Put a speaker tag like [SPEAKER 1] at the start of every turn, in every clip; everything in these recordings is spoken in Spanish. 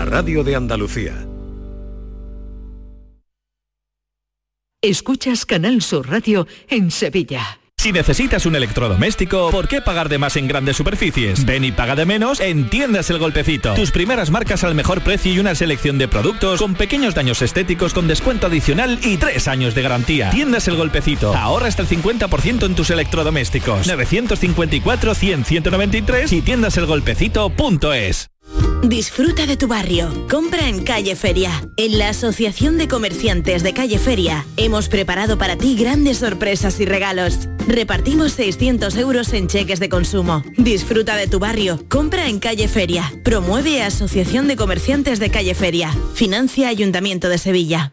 [SPEAKER 1] La radio de Andalucía.
[SPEAKER 2] Escuchas Canal Sur Radio en Sevilla.
[SPEAKER 3] Si necesitas un electrodoméstico, ¿por qué pagar de más en grandes superficies? Ven y paga de menos en Tiendas El Golpecito. Tus primeras marcas al mejor precio y una selección de productos con pequeños daños estéticos con descuento adicional y tres años de garantía. Tiendas El Golpecito. Ahorra hasta el 50% en tus electrodomésticos. 954 100 193 y tiendaselgolpecito.es.
[SPEAKER 4] Disfruta de tu barrio. Compra en Calle Feria. En la Asociación de Comerciantes de Calle Feria hemos preparado para ti grandes sorpresas y regalos. Repartimos 600 euros en cheques de consumo. Disfruta de tu barrio. Compra en Calle Feria. Promueve Asociación de Comerciantes de Calle Feria. Financia Ayuntamiento de Sevilla.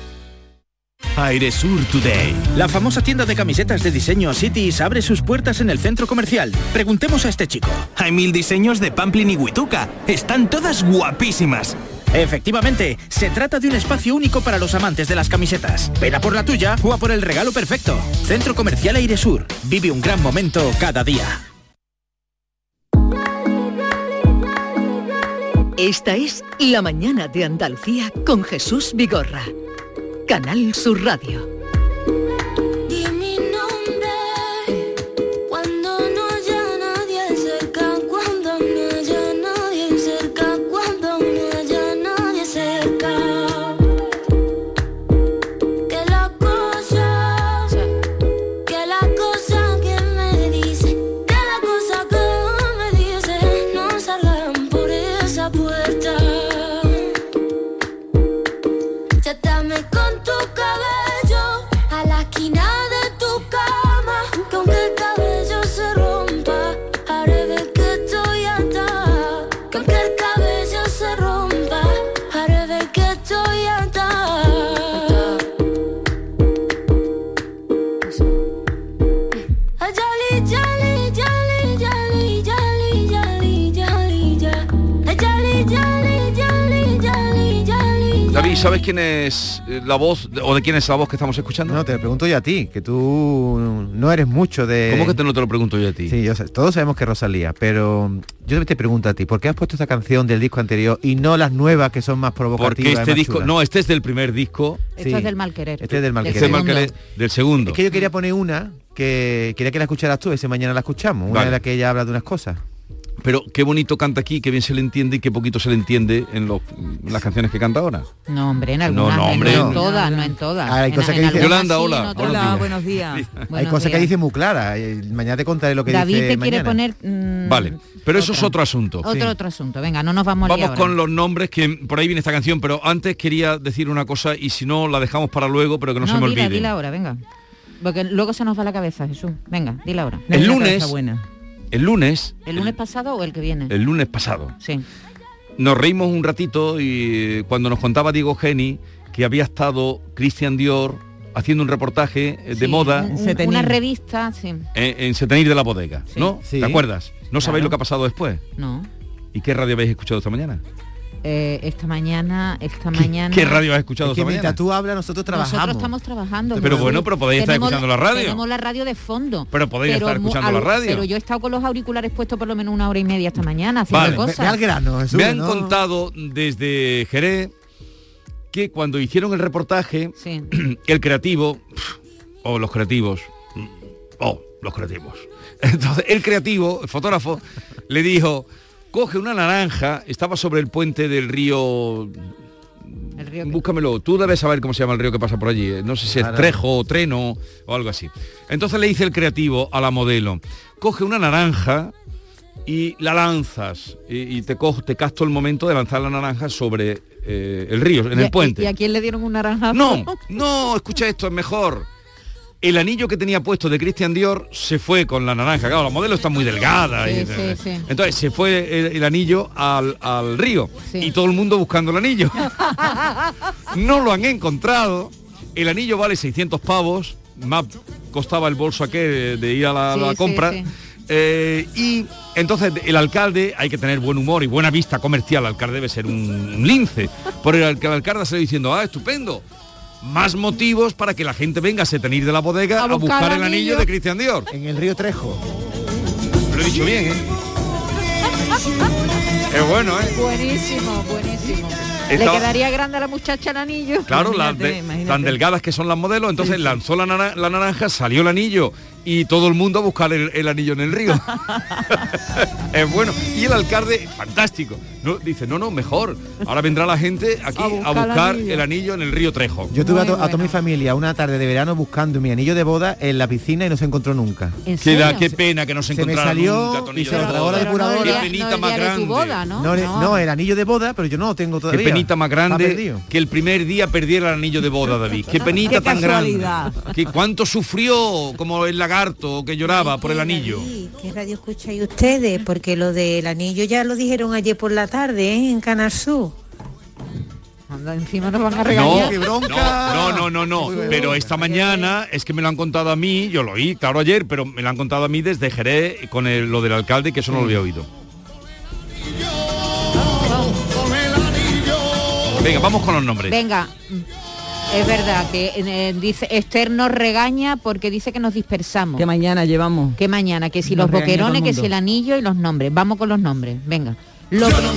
[SPEAKER 5] Airesur Today. La famosa tienda de camisetas de diseño Cities abre sus puertas en el centro comercial. Preguntemos a este chico.
[SPEAKER 6] Hay mil diseños de Pamplin y Huituca. Están todas guapísimas.
[SPEAKER 5] Efectivamente, se trata de un espacio único para los amantes de las camisetas. Ven a por la tuya o a por el regalo perfecto. Centro Comercial Airesur. Vive un gran momento cada día.
[SPEAKER 2] Esta es La Mañana de Andalucía con Jesús Vigorra. Canal Sur Radio.
[SPEAKER 7] ¿Sabes quién es eh, la voz o de quién es la voz que estamos escuchando?
[SPEAKER 8] No, te lo pregunto yo a ti, que tú no eres mucho de...
[SPEAKER 7] ¿Cómo que te no te lo pregunto yo a ti?
[SPEAKER 8] Sí, yo sé, todos sabemos que Rosalía, pero yo te pregunto a ti, ¿por qué has puesto esta canción del disco anterior y no las nuevas que son más provocativas?
[SPEAKER 7] Porque este disco,
[SPEAKER 8] chulas?
[SPEAKER 7] no, este es del primer disco.
[SPEAKER 9] Esto es del mal querer.
[SPEAKER 8] Este es del mal
[SPEAKER 7] Este
[SPEAKER 8] querer.
[SPEAKER 7] es del mal querer del segundo.
[SPEAKER 8] Es que yo quería poner una que quería que la escucharas tú, ese mañana la escuchamos, una
[SPEAKER 7] Vale.
[SPEAKER 8] de las que ella habla de unas cosas.
[SPEAKER 7] Pero qué bonito canta aquí, qué bien se le entiende y qué poquito se le entiende en, los- en las canciones que canta ahora.
[SPEAKER 9] No, hombre, en
[SPEAKER 7] No,
[SPEAKER 9] algunas,
[SPEAKER 7] no, hombre.
[SPEAKER 9] no en todas, no en todas.
[SPEAKER 8] Ahora, hay
[SPEAKER 9] En-
[SPEAKER 8] cosas
[SPEAKER 9] en
[SPEAKER 8] que dice-
[SPEAKER 9] algunas
[SPEAKER 7] Yolanda,
[SPEAKER 9] sí,
[SPEAKER 7] hola,
[SPEAKER 9] en otras
[SPEAKER 7] buenos
[SPEAKER 9] no.
[SPEAKER 7] días.
[SPEAKER 9] buenos días.
[SPEAKER 8] Hay cosas que dice muy claras. eh, Mañana te contaré lo que
[SPEAKER 9] David
[SPEAKER 8] dice
[SPEAKER 9] te quiere
[SPEAKER 8] mañana.
[SPEAKER 9] poner mm,
[SPEAKER 7] Vale, pero eso es otro asunto.
[SPEAKER 9] otro otro asunto. Venga, no nos vamos a
[SPEAKER 7] Vamos
[SPEAKER 9] ahora.
[SPEAKER 7] con los nombres que por ahí viene esta canción, pero antes quería decir una cosa y si no la dejamos para luego, pero que no, se me
[SPEAKER 9] dila,
[SPEAKER 7] olvide.
[SPEAKER 9] dila ahora, venga. Porque luego se nos va la cabeza, Jesús. Venga, dila ahora.
[SPEAKER 7] El lunes, el lunes,
[SPEAKER 9] ¿El lunes pasado o el que viene?
[SPEAKER 7] el lunes pasado,
[SPEAKER 9] Sí.
[SPEAKER 7] nos reímos un ratito y cuando nos contaba Diego Geni que había estado Christian Dior haciendo un reportaje eh, de
[SPEAKER 9] Sí,
[SPEAKER 7] moda
[SPEAKER 9] un- una revista, sí.
[SPEAKER 7] en, en Setenir de la bodega, ¿no?
[SPEAKER 8] Sí.
[SPEAKER 7] ¿Te acuerdas? ¿No sabéis lo que ha pasado después?
[SPEAKER 9] No.
[SPEAKER 7] ¿Y qué radio habéis escuchado esta mañana?
[SPEAKER 9] Eh, esta mañana, esta mañana.
[SPEAKER 7] ¿Qué radio has escuchado
[SPEAKER 8] Es que
[SPEAKER 7] esta
[SPEAKER 8] mientras
[SPEAKER 7] mañana?
[SPEAKER 8] tú hablas, nosotros trabajamos.
[SPEAKER 9] Nosotros estamos trabajando.
[SPEAKER 7] Pero bueno, pero podéis estar escuchando la radio.
[SPEAKER 9] Tenemos la radio de fondo.
[SPEAKER 7] Pero podéis estar escuchando la radio.
[SPEAKER 9] Pero yo he estado con los auriculares puestos por lo menos una hora y media esta mañana haciendo
[SPEAKER 7] Vale.
[SPEAKER 9] cosas.
[SPEAKER 8] Ve al grano, Jesús,
[SPEAKER 7] Me han
[SPEAKER 8] ¿no?
[SPEAKER 7] contado desde Jerez que cuando hicieron el reportaje,
[SPEAKER 9] Sí.
[SPEAKER 7] el creativo, o los creativos, o los creativos. Entonces, el creativo, el fotógrafo, le dijo, coge una naranja, estaba sobre el puente del río...
[SPEAKER 9] El río que-
[SPEAKER 7] Búscamelo, tú debes saber cómo se llama el río que pasa por allí, eh, no sé si es Trejo o Treno o algo así. Entonces le dice el creativo a la modelo, coge una naranja y la lanzas y, y te cojo, te casto el momento de lanzar la naranja sobre eh, el río, en
[SPEAKER 9] ¿Y a-
[SPEAKER 7] el puente.
[SPEAKER 9] ¿Y a quién le dieron un naranjazo?
[SPEAKER 7] No, no, escucha esto, es mejor. El anillo que tenía puesto de Christian Dior se fue con la naranja. Claro, la modelo está muy delgada.
[SPEAKER 9] Sí,
[SPEAKER 7] y-
[SPEAKER 9] sí, sí.
[SPEAKER 7] Entonces se fue el, el anillo al, al río y todo el mundo buscando el anillo. no lo han encontrado. El anillo vale 600 pavos. Más costaba el bolso aquel de, de ir a la, compra. Eh, y entonces el alcalde hay que tener buen humor y buena vista comercial. El alcalde debe ser un, lince. Por el, el alcalde se diciendo, ah, estupendo. Más motivos para que la gente venga a se tenir de la bodega a buscar, el anillo de Cristian Dior.
[SPEAKER 8] En el río Trejo.
[SPEAKER 7] Lo he dicho bien, ¿eh? Es bueno, ¿eh?
[SPEAKER 9] Buenísimo, buenísimo.
[SPEAKER 7] Estaba-
[SPEAKER 9] Le quedaría grande a la muchacha el anillo.
[SPEAKER 7] Claro, las de- tan delgadas que son las modelos, entonces lanzó la, la naranja, salió el anillo y todo el mundo a buscar el, el anillo en el río. es bueno. Y el alcalde, fantástico. No, dice, no, no, mejor. Ahora vendrá la gente aquí a
[SPEAKER 8] buscar
[SPEAKER 7] buscar,
[SPEAKER 8] el anillo.
[SPEAKER 7] el anillo en el río Trejo.
[SPEAKER 8] Yo tuve a, to- a toda mi familia una tarde de verano buscando mi anillo de boda en la piscina y no se encontró nunca.
[SPEAKER 7] Qué, da- qué pena que no se
[SPEAKER 8] Se me
[SPEAKER 7] encontrara
[SPEAKER 8] salió
[SPEAKER 7] nunca tu
[SPEAKER 8] y
[SPEAKER 7] anillo
[SPEAKER 8] se
[SPEAKER 7] de boda.
[SPEAKER 8] la.
[SPEAKER 7] Qué penita más grande.
[SPEAKER 8] No, el anillo de boda, pero yo no lo tengo
[SPEAKER 7] Qué
[SPEAKER 8] todavía.
[SPEAKER 7] penita más grande que el primer día perdiera el anillo de boda, David. Qué penita
[SPEAKER 1] Qué
[SPEAKER 7] tan
[SPEAKER 1] casualidad.
[SPEAKER 7] grande. Que cuánto sufrió como el lagarto que lloraba por el anillo.
[SPEAKER 10] ¿Qué radio escucháis ustedes? Porque lo del anillo ya lo dijeron ayer por la tarde, ¿eh? En Canal Sur.
[SPEAKER 9] Anda, encima nos van a
[SPEAKER 7] No,
[SPEAKER 9] regañar.
[SPEAKER 7] no, no, no, no, pero esta mañana es que me lo han contado a mí, yo lo oí, claro, ayer, pero me lo han contado a mí desde Jerez con el- lo del alcalde, que eso no lo había oído. Venga, vamos con los nombres.
[SPEAKER 9] Venga, es verdad que eh, dice Esther nos regaña porque dice que nos dispersamos.
[SPEAKER 1] Que mañana llevamos.
[SPEAKER 9] Que mañana, que si
[SPEAKER 1] Nos
[SPEAKER 9] los boquerones, que si el anillo y los nombres. Vamos con los nombres. Venga. Lo prim-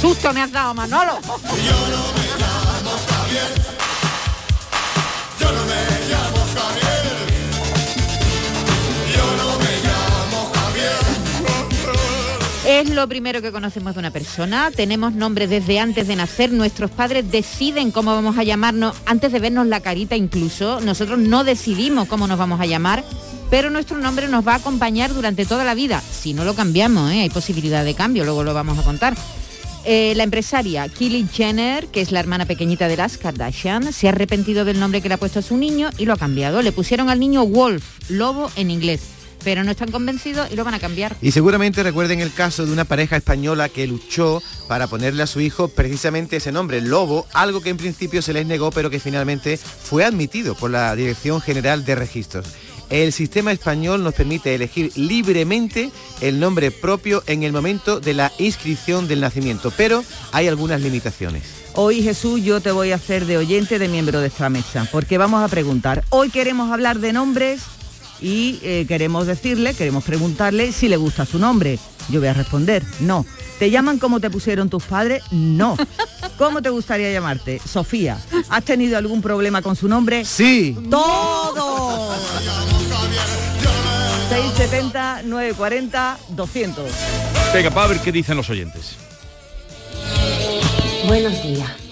[SPEAKER 9] Susto me has dado, Manolo. Es lo primero que conocemos de una persona. Tenemos nombres desde antes de nacer. Nuestros padres deciden cómo vamos a llamarnos antes de vernos la carita incluso. Nosotros no decidimos cómo nos vamos a llamar, pero nuestro nombre nos va a acompañar durante toda la vida. Si no lo cambiamos, ¿eh? hay posibilidad de cambio, luego lo vamos a contar. Eh, la empresaria Kylie Jenner, que es la hermana pequeñita de las Kardashian, se ha arrepentido del nombre que le ha puesto a su niño y lo ha cambiado. Le pusieron al niño Wolf, lobo en inglés, pero no están convencidos y lo van a cambiar.
[SPEAKER 8] Y seguramente recuerden el caso de una pareja española que luchó para ponerle a su hijo precisamente ese nombre, Lobo, algo que en principio se les negó, pero que finalmente fue admitido por la Dirección General de Registros. El sistema español nos permite elegir libremente el nombre propio en el momento de la inscripción del nacimiento, pero hay algunas limitaciones.
[SPEAKER 1] Hoy Jesús yo te voy a hacer de oyente de miembro de esta mesa, porque vamos a preguntar. Hoy queremos hablar de nombres y eh, queremos decirle, queremos preguntarle si le gusta su nombre. Yo voy a responder, no. ¿Te llaman como te pusieron tus padres? No. ¿Cómo te gustaría llamarte? Sofía. ¿Has tenido algún problema con su nombre?
[SPEAKER 8] Sí.
[SPEAKER 1] ¡Todo! 670 940 200.
[SPEAKER 7] Venga, para ver qué dicen los oyentes.
[SPEAKER 11] Buenos días.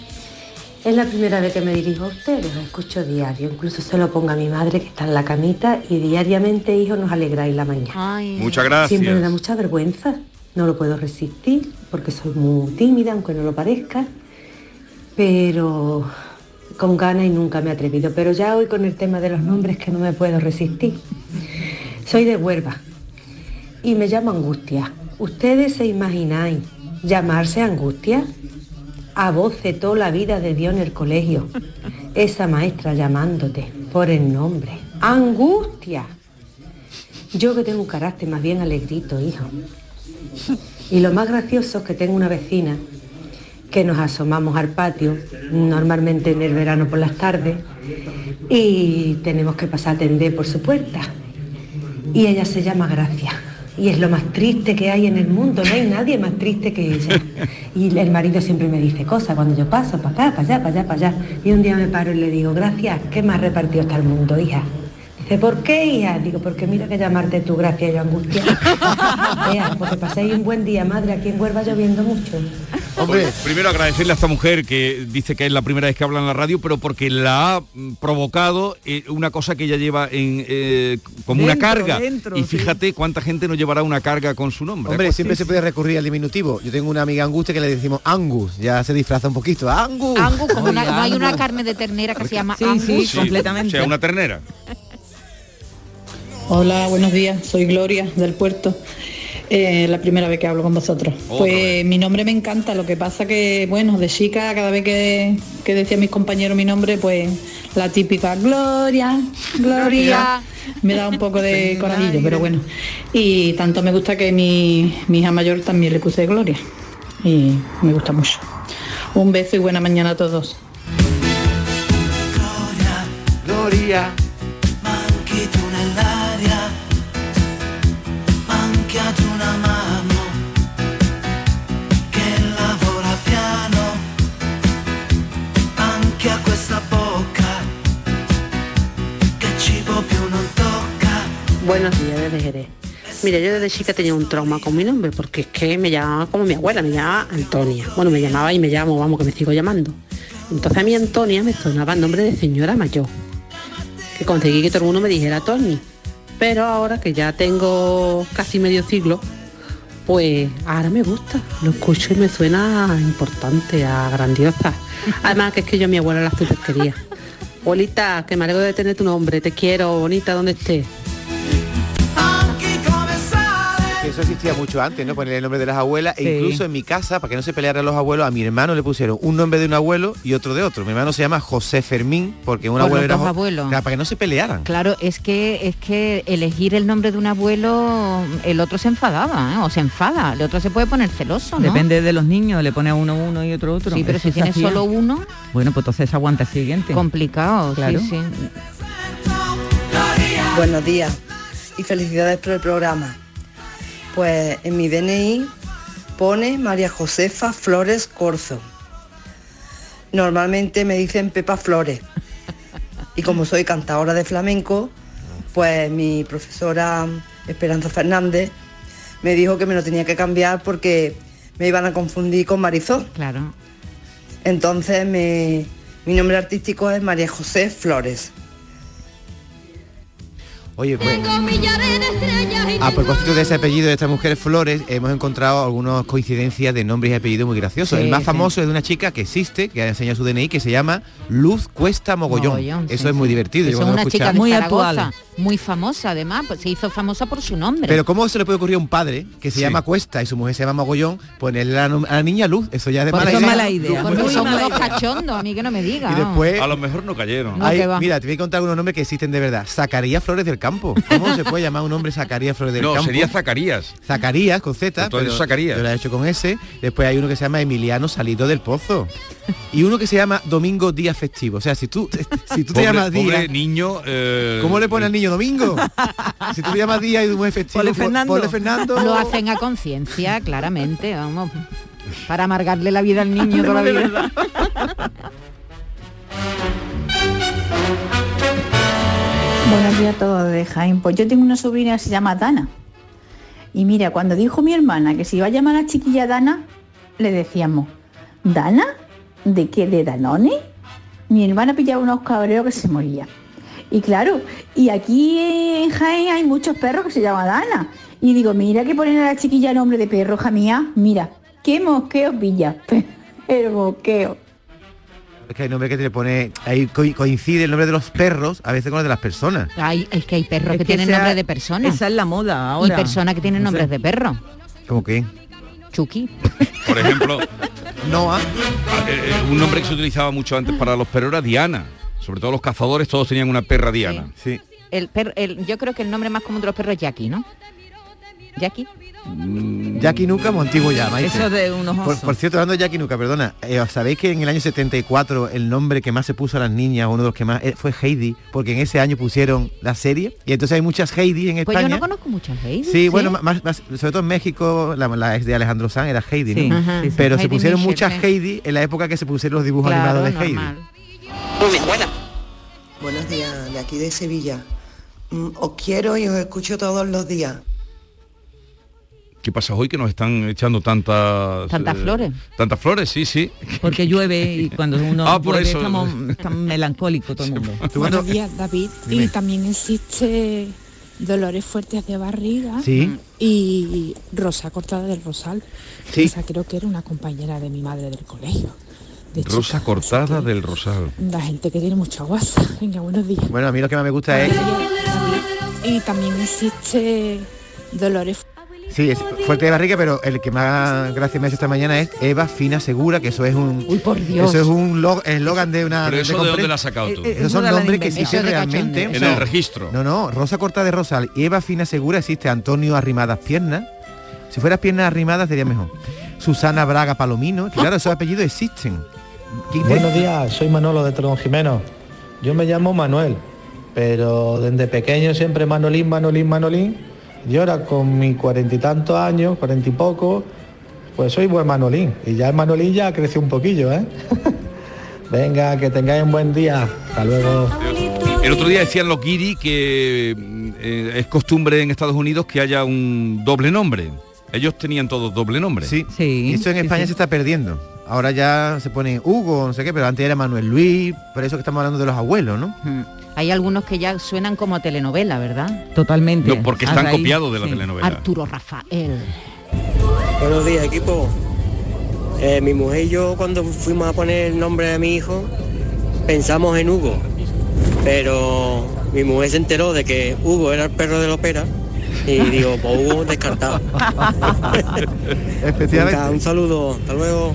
[SPEAKER 11] Es la primera vez que me dirijo a ustedes, os escucho diario. Incluso se lo pongo a mi madre que está en la camita y diariamente, hijo, nos alegráis la mañana.
[SPEAKER 7] Muchas gracias.
[SPEAKER 11] Siempre me da mucha vergüenza. No lo puedo resistir porque soy muy tímida, aunque no lo parezca. Pero con ganas y nunca me he atrevido. Pero ya hoy con el tema de los nombres que no me puedo resistir. Soy de Huelva y me llamo Angustia. ¿Ustedes se imagináis llamarse Angustia? A voce toda la vida de Dios en el colegio. Esa maestra llamándote por el nombre. Angustia. Yo que tengo un carácter más bien alegrito, hijo. Y lo más gracioso es que tengo una vecina que nos asomamos al patio, normalmente en el verano por las tardes, y tenemos que pasar a atender por su puerta. Y ella se llama Gracia. Y es lo más triste que hay en el mundo, no hay nadie más triste que ella. Y el marido siempre me dice cosas cuando yo paso, para acá, para allá, para allá, para allá. Y un día me paro y le digo, gracias, ¿qué más repartido está el mundo, hija? Dice, ¿por qué, hija? Digo, porque mira que llamarte tú, gracias, yo angustia. Ea, porque paséis un buen día, madre, aquí en Huelva lloviendo mucho.
[SPEAKER 7] Hombre, primero agradecerle a esta mujer que dice que es la primera vez que habla en la radio, pero porque la ha provocado eh, una cosa que ella lleva en, eh, como una carga.
[SPEAKER 8] dentro,
[SPEAKER 7] y
[SPEAKER 8] sí.
[SPEAKER 7] fíjate cuánta gente no llevará una carga con su nombre.
[SPEAKER 8] Hombre,
[SPEAKER 7] Pues
[SPEAKER 8] siempre
[SPEAKER 7] sí,
[SPEAKER 8] se puede recurrir al diminutivo. Yo tengo una amiga angustia que le decimos Angus, ya se disfraza un poquito. Angus.
[SPEAKER 9] Angus, como una- no hay una carne de ternera que se llama
[SPEAKER 1] Sí,
[SPEAKER 9] Angus.
[SPEAKER 1] sí,
[SPEAKER 7] Sí, O sea, una ternera.
[SPEAKER 12] Hola, buenos días. Soy Gloria del puerto. Eh, la primera vez que hablo con vosotros.
[SPEAKER 7] Otra
[SPEAKER 12] Pues mi nombre me encanta, lo que pasa que, bueno, de chica, cada vez que, que decía mis compañeros mi nombre, pues la típica Gloria, Gloria, me da un poco de corajillo, pero bueno. Y tanto me gusta que mi, mi hija mayor también le puse Gloria. Y me gusta mucho. Un beso y buena mañana a todos.
[SPEAKER 8] Gloria.
[SPEAKER 13] Manchi
[SPEAKER 14] Buenos días desde Jerez. Mira, yo desde chica tenía un trauma con mi nombre porque es que me llamaba como mi abuela, me llamaba Antonia. Bueno, me llamaba y me llamo, vamos, que me sigo llamando. Entonces a mí Antonia me sonaba el nombre de señora mayor. Que conseguí que todo el mundo me dijera Tony. Pero ahora que ya tengo casi medio siglo, pues ahora me gusta. Lo escucho y me suena importante, a grandiosa. Además que es que yo a mi abuela la super quería. Abuelita, que me alegro de tener tu nombre, te quiero, bonita, donde estés.
[SPEAKER 8] Eso existía mucho antes, ¿no? Poner el nombre de las abuelas.
[SPEAKER 1] Sí.
[SPEAKER 8] E incluso en mi casa, para que no se pelearan los abuelos, a mi hermano le pusieron un nombre de un abuelo y otro de otro. Mi hermano se llama José Fermín, porque un
[SPEAKER 9] Por
[SPEAKER 8] abuelo era
[SPEAKER 9] abuelos.
[SPEAKER 8] Claro, para que no se pelearan.
[SPEAKER 9] Claro, es que es que elegir el nombre de un abuelo, el otro se enfadaba, ¿eh? o se enfada, el otro se puede poner celoso, ¿no?
[SPEAKER 1] Depende de los niños, le pone a uno uno y otro otro.
[SPEAKER 9] Sí, pero
[SPEAKER 1] Eso
[SPEAKER 9] si tienes
[SPEAKER 1] hacía.
[SPEAKER 9] solo uno,
[SPEAKER 1] Bueno, pues entonces aguanta el siguiente.
[SPEAKER 9] complicado,
[SPEAKER 1] Claro.
[SPEAKER 9] sí, sí.
[SPEAKER 15] Buenos días y felicidades por el programa. Pues en mi DNI pone María Josefa Flores Corzo. Normalmente me dicen Pepa Flores. Y como soy cantadora de flamenco, pues mi profesora Esperanza Fernández me dijo que me lo tenía que cambiar porque me iban a confundir con Marisol.
[SPEAKER 9] Claro.
[SPEAKER 15] Entonces me- mi nombre artístico es María José Flores.
[SPEAKER 8] Oye, pues. A propósito de ese apellido de esta mujer Flores, hemos encontrado algunas coincidencias de nombres y apellidos muy graciosos.
[SPEAKER 1] Sí,
[SPEAKER 8] el más
[SPEAKER 1] sí.
[SPEAKER 8] famoso es de una chica que existe, que ha enseñado su DNI, que se llama Luz Cuesta Mogollón.
[SPEAKER 9] Mogollón,
[SPEAKER 8] Eso
[SPEAKER 9] sí,
[SPEAKER 8] es muy divertido.
[SPEAKER 9] es una chica
[SPEAKER 1] Muy actual.
[SPEAKER 9] Muy famosa además, pues se hizo famosa por su nombre.
[SPEAKER 8] Pero ¿cómo se le puede ocurrir a un padre que se
[SPEAKER 7] Sí.
[SPEAKER 8] llama Cuesta y su mujer se llama Mogollón ponerle a la, la niña Luz? Eso ya es de
[SPEAKER 1] Pues
[SPEAKER 8] mala
[SPEAKER 1] eso es
[SPEAKER 8] idea.
[SPEAKER 1] mala idea.
[SPEAKER 9] Porque
[SPEAKER 1] Muy
[SPEAKER 9] son cachondos, a mí que no me diga.
[SPEAKER 8] Y después...
[SPEAKER 7] A lo mejor no cayeron.
[SPEAKER 9] No,
[SPEAKER 8] mira, te voy a contar algunos nombres que existen de verdad. Zacarías Flores del Campo. ¿Cómo se puede llamar un hombre Zacarías Flores del
[SPEAKER 7] No,
[SPEAKER 8] Campo?
[SPEAKER 7] sería Zacarías.
[SPEAKER 8] Zacarías con Z, pero
[SPEAKER 7] Zacarías.
[SPEAKER 8] yo lo he hecho con S. Después hay uno que se llama Emiliano Salido del Pozo. Y uno que se llama Domingo Día Festivo. O sea, si tú, si tú te
[SPEAKER 7] Pobre-
[SPEAKER 8] llamas
[SPEAKER 7] pobre
[SPEAKER 8] Día...
[SPEAKER 7] niño. eh,
[SPEAKER 8] ¿Cómo le pone al niño Domingo? si tú te llamas Día y mujer festivo,
[SPEAKER 1] Ponle
[SPEAKER 8] po-
[SPEAKER 1] Fernando.
[SPEAKER 8] ponle Fernando.
[SPEAKER 9] Lo hacen a conciencia, claramente, vamos. Para amargarle la vida al niño toda la vida.
[SPEAKER 1] verdad.
[SPEAKER 16] Buenos días a todos de Jaén. Pues yo tengo una sobrina que se llama Dana. Y mira, cuando dijo mi hermana que se iba a llamar a la chiquilla Dana, le decíamos, ¿Dana? ¿De qué? ¿De Danone? Mi hermana pillaba unos cabreos que se moría. Y claro, y aquí en Jaén hay muchos perros que se llaman Dana. Y digo, mira que ponen a la chiquilla nombre de perro, hija mía. Mira, qué mosqueo pilla. Pero mosqueo.
[SPEAKER 8] Es que hay nombre que te le pone... Ahí co- coincide el nombre de los perros a veces con el de las personas.
[SPEAKER 9] Ay, es que hay perros
[SPEAKER 1] Es
[SPEAKER 9] que,
[SPEAKER 1] que
[SPEAKER 9] tienen
[SPEAKER 1] esa-
[SPEAKER 9] nombre de personas.
[SPEAKER 1] Esa es la moda
[SPEAKER 9] Y
[SPEAKER 1] ahora.
[SPEAKER 9] personas que tienen nombres de perro.
[SPEAKER 8] ¿Cómo que?
[SPEAKER 9] Chucky.
[SPEAKER 7] Por ejemplo,
[SPEAKER 8] Noah.
[SPEAKER 7] eh, un nombre que se utilizaba mucho antes para los perros era Diana. Sobre todo los cazadores, todos tenían una perra Diana.
[SPEAKER 8] Sí.
[SPEAKER 9] El perro, el, yo creo que el nombre más común de los perros es Jackie, ¿no? Jackie.
[SPEAKER 8] Jackie Nuka, muy antiguo ya, Maite.
[SPEAKER 1] Eso de unos
[SPEAKER 8] Por,
[SPEAKER 1] osos.
[SPEAKER 8] por cierto, hablando de Jackie Nuka, perdona, eh, ¿sabéis que en el año 74 el nombre que más se puso a las niñas, uno de los que más, eh, fue Heidi? Porque en ese año pusieron la serie y entonces hay muchas Heidi en
[SPEAKER 9] Pues
[SPEAKER 8] España.
[SPEAKER 9] yo no conozco muchas Heidi.
[SPEAKER 8] Sí, bueno, más, más- sobre todo en México, la, la ex de Alejandro Sanz era Heidi,
[SPEAKER 1] Sí,
[SPEAKER 8] ¿no?
[SPEAKER 1] Ajá. sí, sí.
[SPEAKER 8] Pero se
[SPEAKER 9] Heidi
[SPEAKER 8] pusieron muchas
[SPEAKER 9] sí.
[SPEAKER 8] Heidi en la época que se pusieron los dibujos
[SPEAKER 9] Claro,
[SPEAKER 8] animados de Heidi.
[SPEAKER 14] Muy buena.
[SPEAKER 17] Buenos días, de aquí de Sevilla.
[SPEAKER 18] Mm, Os quiero y os escucho todos los días.
[SPEAKER 7] ¿Qué pasa hoy que nos están echando tantas...
[SPEAKER 1] Tantas
[SPEAKER 7] eh,
[SPEAKER 1] flores.
[SPEAKER 7] Tantas flores, sí, sí.
[SPEAKER 1] Porque llueve y cuando uno
[SPEAKER 7] Ah, por
[SPEAKER 1] llueve
[SPEAKER 7] eso.
[SPEAKER 1] estamos tan melancólicos todo el mundo.
[SPEAKER 17] Buenos días, David.
[SPEAKER 1] Dime.
[SPEAKER 17] Y también existe dolores fuertes de barriga
[SPEAKER 7] Sí.
[SPEAKER 17] y Rosa Cortada del Rosal.
[SPEAKER 7] Sí.
[SPEAKER 17] Esa creo que era una compañera de mi madre del colegio. De
[SPEAKER 7] Rosa cortada del rosal.
[SPEAKER 17] La gente que tiene mucha guasa. Venga, buenos días.
[SPEAKER 8] Bueno, a mí lo que más me gusta es...
[SPEAKER 17] Y también existe dolores
[SPEAKER 8] Sí, es fuerte de barriga, pero el que más gracia me hace esta mañana es Eva Fina Segura, que eso es un... Uy,
[SPEAKER 17] por
[SPEAKER 1] Dios.
[SPEAKER 8] Eso es un lo- eslogan de una...
[SPEAKER 7] Pero eso de dónde la has sacado tú?
[SPEAKER 8] Eh, Esos son nombres que existen realmente.
[SPEAKER 7] En el registro.
[SPEAKER 8] No, no, Rosa Corta de Rosal y Eva Fina Segura existe Antonio Arrimadas Piernas. Si fueras piernas arrimadas sería mejor. Susana Braga Palomino, que claro, esos apellidos existen.
[SPEAKER 19] Buenos días, soy Manolo de Tron Jimeno. Yo me llamo Manuel, pero desde pequeño siempre Manolín, Manolín, Manolín. Y ahora con mis cuarenta y tantos años, cuarenta y poco, pues soy buen Manolín. Y ya el Manolín ya creció un poquillo, ¿eh? Venga, que tengáis un buen día. Hasta luego.
[SPEAKER 7] El otro día decían los guiri que eh, es costumbre en Estados Unidos que haya un doble nombre. Ellos tenían todos doble nombre.
[SPEAKER 8] Sí, y esto en España se está perdiendo. Ahora ya se pone Hugo, no sé qué, pero antes era Manuel Luis, por eso que estamos hablando de los abuelos, ¿no?
[SPEAKER 9] Mm. Hay algunos que ya suenan como a telenovela, ¿verdad?
[SPEAKER 1] Totalmente.
[SPEAKER 7] No, porque están copiados de la telenovela.
[SPEAKER 9] Arturo Rafael.
[SPEAKER 20] Buenos días, equipo. Eh, mi mujer y yo cuando fuimos a poner el nombre de mi hijo pensamos en Hugo, pero mi mujer se enteró de que Hugo era el perro de la ópera y digo, pues Hugo descartado. Venga, un saludo, hasta luego.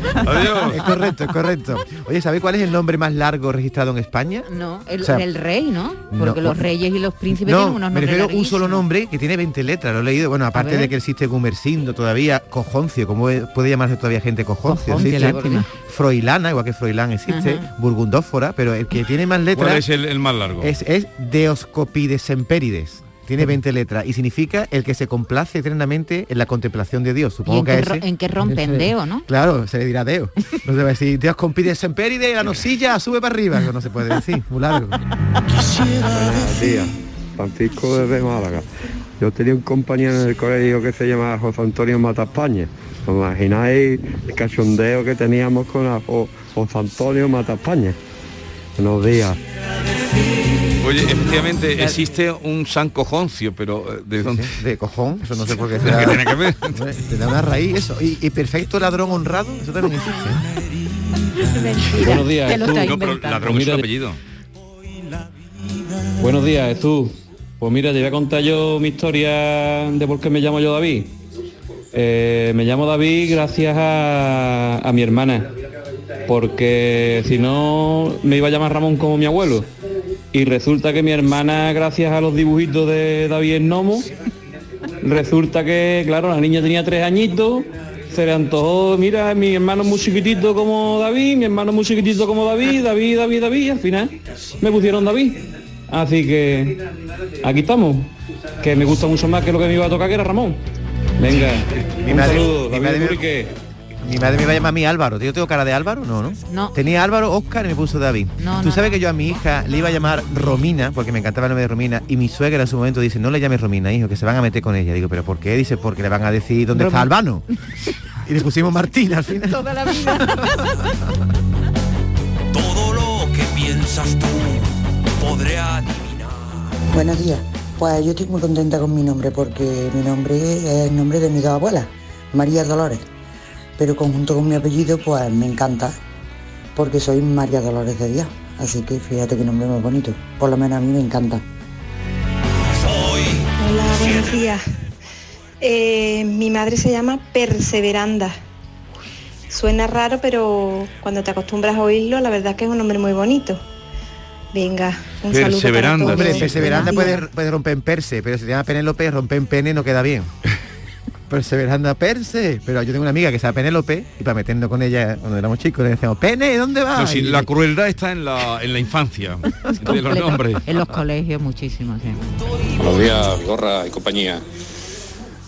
[SPEAKER 8] Es correcto, es correcto. Oye, ¿sabéis cuál es el nombre más largo registrado en España?
[SPEAKER 9] No, el,
[SPEAKER 8] O sea,
[SPEAKER 9] el rey, ¿no? Porque
[SPEAKER 8] no,
[SPEAKER 9] los reyes y los príncipes
[SPEAKER 8] No,
[SPEAKER 9] tienen unos
[SPEAKER 8] me
[SPEAKER 9] nombres
[SPEAKER 8] refiero a un solo nombre que tiene 20 letras, lo he leído. Bueno, aparte de que existe Gumersindo todavía, Cojoncio, ¿cómo es- puede llamarse todavía gente Cojoncio?
[SPEAKER 1] Cojón, qué
[SPEAKER 8] existe. Froilana, igual que Froilán existe,
[SPEAKER 1] Ajá.
[SPEAKER 8] Burgundófora, pero el que tiene más letras
[SPEAKER 7] ¿Cuál es el, el más largo?
[SPEAKER 8] es, es Deoscopides Semperides. Tiene 20 letras y significa el que se complace eternamente en la contemplación de Dios.
[SPEAKER 9] ¿Y
[SPEAKER 8] Supongo
[SPEAKER 9] en
[SPEAKER 8] que
[SPEAKER 9] ro-
[SPEAKER 8] ese...
[SPEAKER 9] en qué rompen deo, no?
[SPEAKER 8] Claro, se le dirá Deo. No se va a decir, Dios compide semperide, la nosilla, sube para arriba. Eso no se puede decir, muy largo.
[SPEAKER 21] Buenos días, Francisco desde Málaga. Yo tenía un compañero en el colegio que se llamaba José Antonio Mataspaña. ¿Os imagináis el cachondeo que teníamos con José Antonio Mataspaña? Buenos días.
[SPEAKER 7] Oye, efectivamente existe un San Cojoncio, pero eh, ¿de dónde?
[SPEAKER 8] De cojón, eso no sé por qué
[SPEAKER 7] ¿Qué
[SPEAKER 8] será.
[SPEAKER 7] tiene que ver?
[SPEAKER 8] Te da una raíz eso. Y, y perfecto ladrón honrado, eso también existe.
[SPEAKER 22] Buenos días,
[SPEAKER 9] Te está
[SPEAKER 7] No, pero ladrón es su
[SPEAKER 22] Mira,
[SPEAKER 7] apellido.
[SPEAKER 22] Buenos días, Jesús. Pues mira, te voy a contar yo mi historia de por qué me llamo yo David. Eh, me llamo David gracias a, a mi hermana, porque si no me iba a llamar Ramón como mi abuelo. Y resulta que mi hermana, gracias a los dibujitos de David el Nomo, resulta que, claro, la niña tenía tres añitos, se le antojó, mira, mi hermano muy chiquitito como David, mi hermano muy chiquitito como David, David, David, David, y al final me pusieron David. Así que aquí estamos, que me gusta mucho más que lo que me iba a tocar que era Ramón. Venga,
[SPEAKER 8] Mi
[SPEAKER 22] un
[SPEAKER 8] madre-
[SPEAKER 22] saludo,
[SPEAKER 8] mi
[SPEAKER 22] David
[SPEAKER 8] madre
[SPEAKER 22] Enrique.
[SPEAKER 8] Mi madre me iba a llamar a mí Álvaro. ¿Yo tengo cara de Álvaro? No, ¿no?
[SPEAKER 9] No.
[SPEAKER 8] Tenía Álvaro, Oscar y me puso David.
[SPEAKER 9] No,
[SPEAKER 8] Tú
[SPEAKER 9] no,
[SPEAKER 8] sabes que yo a mi hija le iba a llamar Romina, porque me encantaba el nombre de Romina, y mi suegra en su momento dice, no le llames Romina, hijo, que se van a meter con ella. Digo, ¿pero por qué? Dice, porque le van a decir dónde está Albano. Y le pusimos Martina al final.
[SPEAKER 9] Toda la vida.
[SPEAKER 13] Todo lo que piensas tú podré adivinar.
[SPEAKER 18] Buenos días. Pues yo estoy muy contenta con mi nombre porque mi nombre es el nombre de mis dos abuelas, María Dolores. Pero conjunto con mi apellido, pues me encanta porque soy María Dolores de Díaz. Así que fíjate qué nombre más bonito. Por lo menos a mí me encanta.
[SPEAKER 17] Hola, buenos días. Eh, mi madre se llama Perseveranda. Suena raro, pero cuando te acostumbras a oírlo, la verdad que es un nombre muy bonito. Venga, un saludo para
[SPEAKER 7] Perseveranda.
[SPEAKER 17] todos.
[SPEAKER 8] Hombre, perseveranda
[SPEAKER 17] Buenos
[SPEAKER 8] puede,
[SPEAKER 17] días.
[SPEAKER 8] puede romper en perse, pero si se llama Penélope, romper en pene no queda bien. Perseveranda perse. Pero yo tengo una amiga que se llama Penélope y para meternos con ella cuando éramos chicos le decíamos, Pene, ¿dónde vas?
[SPEAKER 7] No,
[SPEAKER 8] Y-
[SPEAKER 7] la crueldad está en la, en la infancia de los nombres.
[SPEAKER 9] En los colegios muchísimo, sí.
[SPEAKER 23] Buenos días, Vigorra y compañía.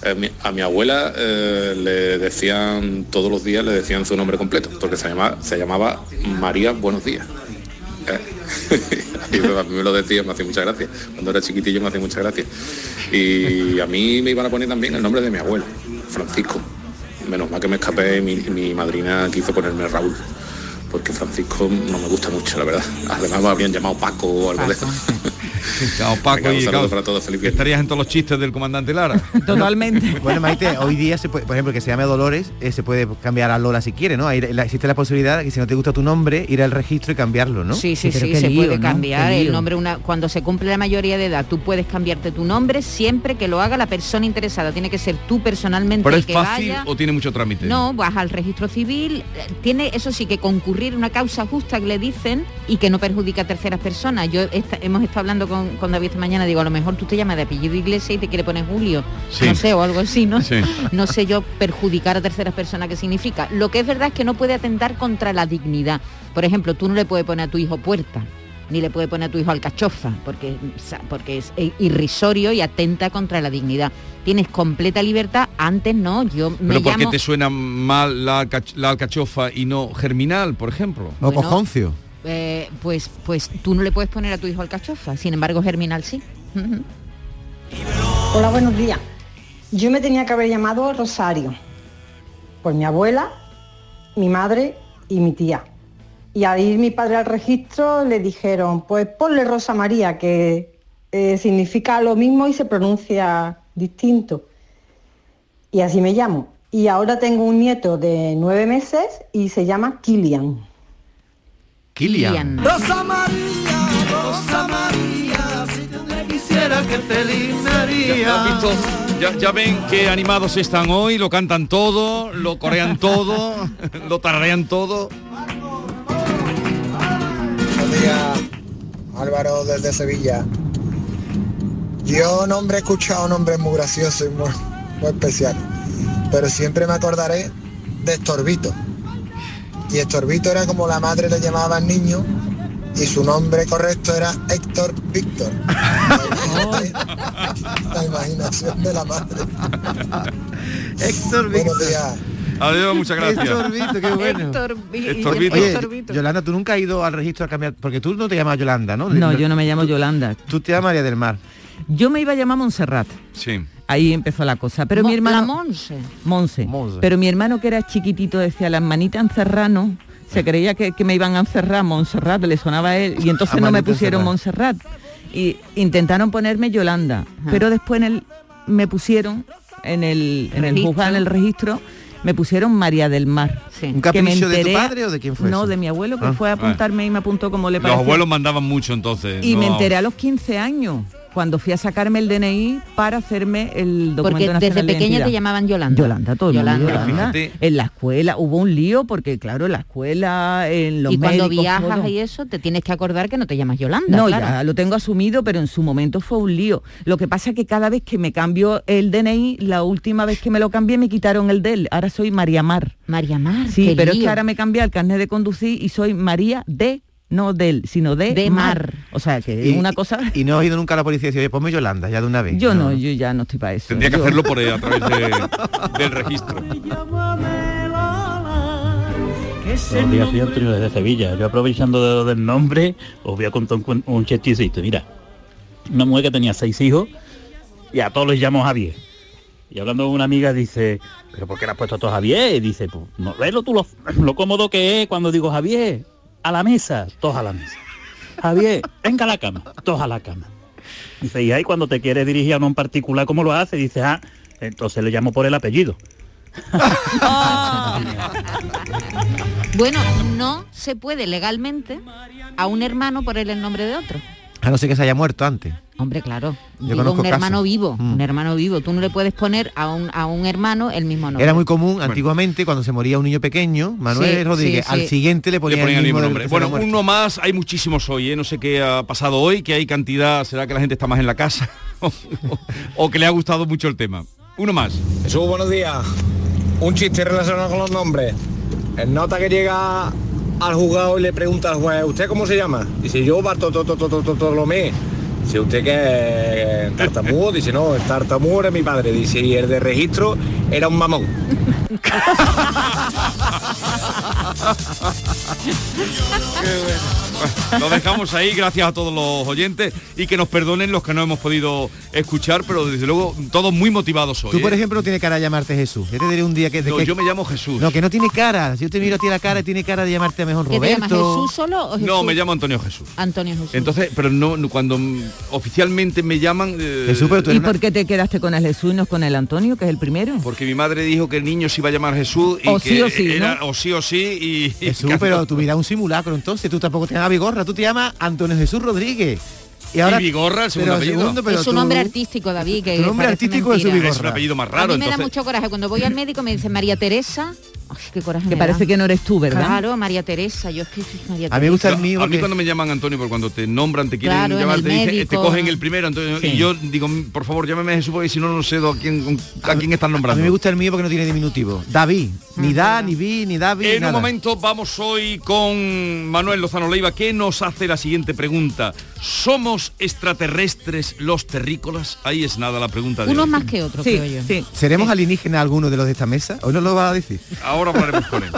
[SPEAKER 23] Eh, mi- a mi abuela eh, le decían, todos los días le decían su nombre completo, porque se llamaba, se llamaba María Buenos Días. A mí me lo decía, me hacía mucha gracia. Cuando era chiquitillo me hacía mucha gracia. Y a mí me iban a poner también el nombre de mi abuelo, Francisco. Menos mal que me escapé mi, mi madrina quiso ponerme Raúl. Porque Francisco no me gusta mucho, la verdad. Además me habían llamado Paco o algo de eso.
[SPEAKER 7] Claro, Paco,
[SPEAKER 23] Venga, un
[SPEAKER 7] y,
[SPEAKER 23] saludo
[SPEAKER 7] claro,
[SPEAKER 23] para todos, viernes.
[SPEAKER 7] estarías en todos los chistes del comandante Lara.
[SPEAKER 1] Totalmente.
[SPEAKER 8] Bueno, Maite, hoy día, se puede, por ejemplo, que se llame Dolores, eh, se puede cambiar a Lola si quiere, ¿no? Ahí la- existe la posibilidad de que si no te gusta tu nombre, ir al registro y cambiarlo, ¿no?
[SPEAKER 9] Sí, sí, sí, se puede cambiar el nombre una cuando se cumple la mayoría de edad. Tú puedes cambiarte tu nombre siempre que lo haga la persona interesada. Tiene que ser tú personalmente
[SPEAKER 7] Pero
[SPEAKER 9] el
[SPEAKER 7] es
[SPEAKER 9] que
[SPEAKER 7] fácil
[SPEAKER 9] vaya.
[SPEAKER 7] o tiene mucho trámite.
[SPEAKER 9] No, vas al registro civil, eh, tiene eso sí que concurrir una causa justa que le dicen y que no perjudica a terceras personas. Yo hemos estado hablando con, con David esta mañana, digo, a lo mejor tú te llamas de apellido Iglesia y te quiere poner Julio,
[SPEAKER 7] Sí.
[SPEAKER 9] no sé, o algo así, ¿no?
[SPEAKER 7] Sí.
[SPEAKER 9] No sé yo perjudicar a terceras personas qué significa. Lo que es verdad es que no puede atentar contra la dignidad. Por ejemplo, tú no le puedes poner a tu hijo puerta, ni le puedes poner a tu hijo alcachofa, porque, porque es eh, irrisorio y atenta contra la dignidad. Tienes completa libertad, antes no, yo me
[SPEAKER 7] Pero ¿por qué
[SPEAKER 9] llamo...
[SPEAKER 7] te suena mal la, la alcachofa y no germinal, por ejemplo?
[SPEAKER 8] O
[SPEAKER 9] Bueno.
[SPEAKER 8] cojoncio.
[SPEAKER 9] Eh, pues, pues tú no le puedes poner a tu hijo alcachofa, sin embargo germinal sí.
[SPEAKER 24] Hola, buenos días. Yo me tenía que haber llamado Rosario, por mi abuela, mi madre y mi tía. Y al ir mi padre al registro le dijeron, pues ponle Rosa María, que eh, significa lo mismo y se pronuncia distinto. Y así me llamo. Y ahora tengo un nieto de nueve meses y se llama Kilian.
[SPEAKER 8] Kilian.
[SPEAKER 13] Rosa María, Rosa María, si tú me quisieras que feliz me haría.
[SPEAKER 7] Ya? Ya- ven qué animados están hoy, lo cantan todo, lo corean todo, lo tararean todo.
[SPEAKER 25] Buenos días, Álvaro desde Sevilla. Yo nombre he escuchado nombres muy graciosos y muy, muy especiales, pero siempre me acordaré de Estorbito. Y Estorbito era como la madre le llamaba al niño y su nombre correcto era Héctor Víctor. La imaginación de la madre.
[SPEAKER 8] Héctor
[SPEAKER 25] Buenos días.
[SPEAKER 7] Adiós, muchas gracias.
[SPEAKER 8] Héctor Vito, qué bueno.
[SPEAKER 9] Héctor
[SPEAKER 7] Héctor.
[SPEAKER 8] Oye,
[SPEAKER 9] Héctor.
[SPEAKER 8] Yolanda, tú nunca has ido al registro a cambiar, porque tú no te llamas Yolanda, ¿no?
[SPEAKER 1] No, yo no me llamo Yolanda.
[SPEAKER 8] Tú te llamas María del Mar.
[SPEAKER 1] Yo me iba a llamar Montserrat.
[SPEAKER 7] Sí.
[SPEAKER 1] Ahí empezó la cosa. Pero
[SPEAKER 9] Mo-
[SPEAKER 1] mi hermano.
[SPEAKER 9] La Monse.
[SPEAKER 1] Monse.
[SPEAKER 8] Monse.
[SPEAKER 1] Pero mi hermano que era chiquitito decía, las manitas encerradas, se creía que, que me iban a encerrar Montserrat, le sonaba a él, y entonces
[SPEAKER 8] A
[SPEAKER 1] no me pusieron Montserrat. Y intentaron ponerme Yolanda, pero después en el, me pusieron en el, en el juzgado, en el registro, me pusieron María del Mar.
[SPEAKER 8] ¿Un capricho de tu padre o de quién fue
[SPEAKER 1] No,
[SPEAKER 8] eso?
[SPEAKER 1] de mi abuelo que
[SPEAKER 8] Ah.
[SPEAKER 1] fue a apuntarme y me apuntó como le
[SPEAKER 7] Los
[SPEAKER 1] parecía.
[SPEAKER 7] abuelos mandaban mucho entonces.
[SPEAKER 1] Y me enteré a los 15 años, cuando fui a sacarme el DNI para hacerme el documento
[SPEAKER 9] Porque
[SPEAKER 1] nacional
[SPEAKER 9] desde
[SPEAKER 1] de
[SPEAKER 9] pequeña te llamaban Yolanda.
[SPEAKER 1] Yolanda, todo el mundo
[SPEAKER 9] Yolanda.
[SPEAKER 1] Yolanda. En la escuela hubo un lío porque claro, en la escuela, en los
[SPEAKER 9] y cuando
[SPEAKER 1] médicos,
[SPEAKER 9] viajas
[SPEAKER 1] todo.
[SPEAKER 9] y eso, te tienes que acordar que no te llamas Yolanda.
[SPEAKER 1] No,
[SPEAKER 9] claro.
[SPEAKER 1] ya lo tengo asumido, pero en su momento fue un lío. Lo que pasa es que cada vez que me cambio el DNI, la última vez que me lo cambié me quitaron el de él. Ahora soy María Mar.
[SPEAKER 9] María Mar.
[SPEAKER 1] Sí,
[SPEAKER 9] qué
[SPEAKER 1] pero es que ahora me cambié el carnet de conducir y soy María de, no del, sino de,
[SPEAKER 9] De
[SPEAKER 1] Mar.
[SPEAKER 9] Mar.
[SPEAKER 1] O sea, que es una cosa...
[SPEAKER 8] Y no has ido nunca a la policía y decir, oye, ponme Yolanda, ya de una vez.
[SPEAKER 1] Yo no, yo ya no estoy para eso.
[SPEAKER 7] Tendría que
[SPEAKER 1] Yo-
[SPEAKER 7] hacerlo por ahí, a través de- del registro.
[SPEAKER 26] Buenos días, soy Antonio desde Sevilla. Yo aprovechando de lo del nombre, os voy a contar un, un chistecito. Mira, una mujer que tenía seis hijos y a todos les llamo Javier. Y hablando con una amiga dice, ¿pero por qué le has puesto a todos Javier? Y dice, pues no ves lo, tú lo, lo cómodo que es cuando digo Javier, a la mesa, todos a la mesa. Javier, venga a la cama, todos a la cama. Dice, y ahí cuando te quieres dirigir a en particular, ¿cómo lo hace? Dice, ah, entonces le llamo por el apellido.
[SPEAKER 9] Bueno, no se puede legalmente a un hermano ponerle el nombre de otro.
[SPEAKER 8] A no ser que se haya muerto antes.
[SPEAKER 9] Hombre, claro.
[SPEAKER 8] Yo
[SPEAKER 9] Digo,
[SPEAKER 8] conozco
[SPEAKER 9] un hermano
[SPEAKER 8] casos.
[SPEAKER 9] vivo,
[SPEAKER 8] Mm.
[SPEAKER 9] un hermano vivo. Tú no le puedes poner a un, a un hermano el mismo nombre.
[SPEAKER 8] Era muy común antiguamente cuando se moría un niño pequeño, Manuel
[SPEAKER 9] Sí,
[SPEAKER 8] Rodríguez,
[SPEAKER 9] sí,
[SPEAKER 8] al siguiente le
[SPEAKER 7] Le
[SPEAKER 8] ponían
[SPEAKER 7] ponían
[SPEAKER 8] el mismo,
[SPEAKER 7] nombre. Bueno, uno más, hay muchísimos hoy, ¿eh? no sé qué ha pasado hoy, que hay cantidad, será que la gente está más en la casa o, que le ha gustado mucho el tema. Uno más.
[SPEAKER 25] Jesús, buenos días. Un chiste relacionado con los nombres. El nota que llega al juzgado y le pregunta al juez, ¿usted cómo se llama? Dice, yo Bartolomé. Dice, ¿usted qué es tartamudo? Dice, no, el tartamudo era mi padre. Dice, y el de registro era un mamón.
[SPEAKER 7] Lo dejamos ahí, gracias a todos los oyentes y que nos perdonen los que no hemos podido escuchar, pero desde luego todos muy motivados hoy.
[SPEAKER 8] Tú, por
[SPEAKER 7] ¿eh?
[SPEAKER 8] ejemplo, no tiene cara de llamarte Jesús. Yo te diré un día que...
[SPEAKER 7] No,
[SPEAKER 8] que-
[SPEAKER 7] yo me llamo Jesús.
[SPEAKER 8] No, que no tiene cara. Si yo te miro a ti a la cara, tiene cara de llamarte a mejor
[SPEAKER 9] ¿Qué te llamas
[SPEAKER 8] Roberto.
[SPEAKER 9] Jesús solo o Jesús?
[SPEAKER 7] No, me llamo Antonio Jesús.
[SPEAKER 9] Antonio Jesús.
[SPEAKER 7] Entonces, pero no, cuando oficialmente me llaman... eh,
[SPEAKER 1] ¿Y por qué te quedaste con el Jesús y no con el Antonio, que es el primero?
[SPEAKER 7] Porque mi madre dijo que el niño se iba a llamar Jesús y
[SPEAKER 1] O
[SPEAKER 7] que
[SPEAKER 1] sí o sí,
[SPEAKER 7] era
[SPEAKER 1] ¿no?
[SPEAKER 7] o sí o sí y
[SPEAKER 8] Jesús, pero tu vida es un simulacro, entonces tú tampoco te llamas Vigorra, tú te llamas Antonio Jesús Rodríguez. Y ahora
[SPEAKER 7] Y Vigorra, el segundo
[SPEAKER 8] pero
[SPEAKER 7] apellido.
[SPEAKER 8] segundo, pero
[SPEAKER 9] es un
[SPEAKER 8] tú-
[SPEAKER 9] nombre artístico, David, que
[SPEAKER 8] Tu nombre artístico es
[SPEAKER 9] mentira.
[SPEAKER 8] Vigorra.
[SPEAKER 7] es un apellido más
[SPEAKER 9] A
[SPEAKER 7] raro,
[SPEAKER 9] mí me da mucho coraje cuando voy al médico me dice María Teresa. Ay, qué coraje
[SPEAKER 1] Que
[SPEAKER 9] me
[SPEAKER 1] parece
[SPEAKER 9] da.
[SPEAKER 1] que no eres tú, ¿verdad?
[SPEAKER 9] Claro, María Teresa. Yo es que soy María
[SPEAKER 8] A mí me gusta el
[SPEAKER 9] Teresa.
[SPEAKER 8] mío
[SPEAKER 7] a mí cuando me llaman Antonio, por cuando te nombran, te quieren
[SPEAKER 9] Claro, en
[SPEAKER 7] llamar,
[SPEAKER 9] el
[SPEAKER 7] te, dicen, eh, te cogen el primero, Antonio,
[SPEAKER 8] Sí.
[SPEAKER 7] y yo digo, por favor, llámame Jesús porque si no, no sé a quién, a quién están
[SPEAKER 8] A
[SPEAKER 7] nombrando.
[SPEAKER 8] mí me gusta el mío porque no tiene diminutivo. David. Ni da, ni vi, ni David,
[SPEAKER 7] En
[SPEAKER 8] nada.
[SPEAKER 7] un momento vamos hoy con Manuel Lozano Leiva, que nos hace la siguiente pregunta. ¿Somos extraterrestres los terrícolas? Ahí es nada la pregunta de
[SPEAKER 9] Unos
[SPEAKER 7] hoy.
[SPEAKER 9] más que otros,
[SPEAKER 1] Sí,
[SPEAKER 9] creo yo.
[SPEAKER 1] sí.
[SPEAKER 8] ¿Seremos alienígenas alguno de los de esta mesa? ¿O no lo va a decir?
[SPEAKER 7] Ahora hablaremos con él.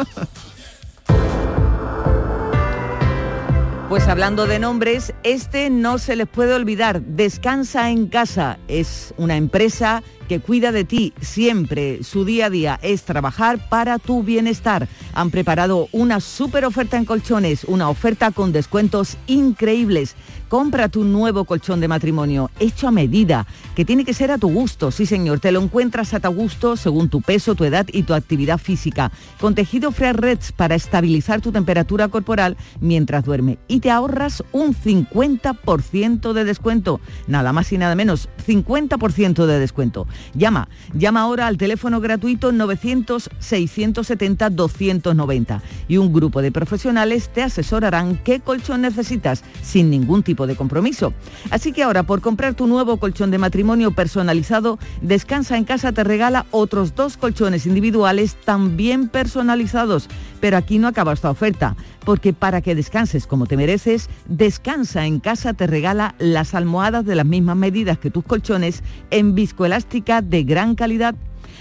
[SPEAKER 1] Pues hablando de nombres, este no se les puede olvidar. Descansa en casa. Es una empresa que cuida de ti siempre. Su día a día es trabajar para tu bienestar. Han preparado una super oferta en colchones, una oferta con descuentos increíbles. Compra tu nuevo colchón de matrimonio hecho a medida, que tiene que ser a tu gusto. Sí, señor, te lo encuentras a tu gusto según tu peso, tu edad y tu actividad física. Con tejido Fresh Reds para estabilizar tu temperatura corporal mientras duerme. Y te ahorras un 50% de descuento. Nada más y nada menos, 50% de descuento. Llama, llama ahora al teléfono gratuito 900-670-290 y un grupo de profesionales te asesorarán qué colchón necesitas sin ningún tipo de compromiso. Así que ahora por comprar tu nuevo colchón de matrimonio personalizado, Descansa en casa te regala otros dos colchones individuales también personalizados. Pero aquí no acaba esta oferta, porque para que descanses como te mereces, Descansa en casa te regala las almohadas de las mismas medidas que tus colchones en viscoelástica de gran calidad.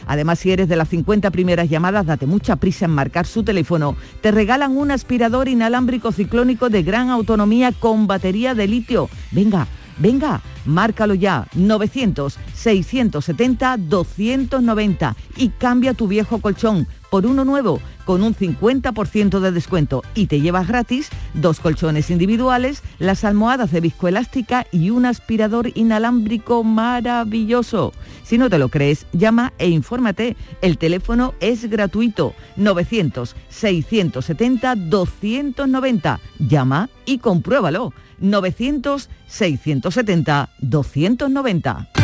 [SPEAKER 1] Además, si eres de las 50 primeras llamadas, date mucha prisa en marcar su teléfono. Te regalan un aspirador inalámbrico ciclónico de gran autonomía con batería de litio. Venga, venga, márcalo ya. 900-670-290 y cambia tu viejo colchón por uno nuevo con un 50% de descuento y te llevas gratis dos colchones individuales, las almohadas de viscoelástica y un aspirador inalámbrico maravilloso. Si no te lo crees, llama e infórmate. El teléfono es gratuito. 900-670-290. Llama y compruébalo. 900-670-290.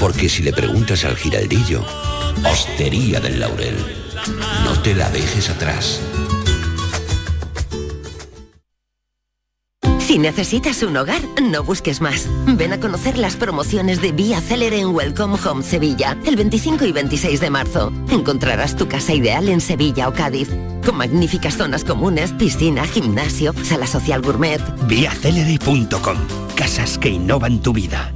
[SPEAKER 27] Porque si le preguntas al giraldillo, Hostería del Laurel, no te la dejes atrás.
[SPEAKER 28] Si necesitas un hogar, no busques más. Ven a conocer las promociones de Vía Célere en Welcome Home Sevilla, el 25 y 26 de marzo. Encontrarás tu casa ideal en Sevilla o Cádiz, con magníficas zonas comunes, piscina, gimnasio, sala social gourmet.
[SPEAKER 29] Viacelere.com. Casas que innovan tu vida.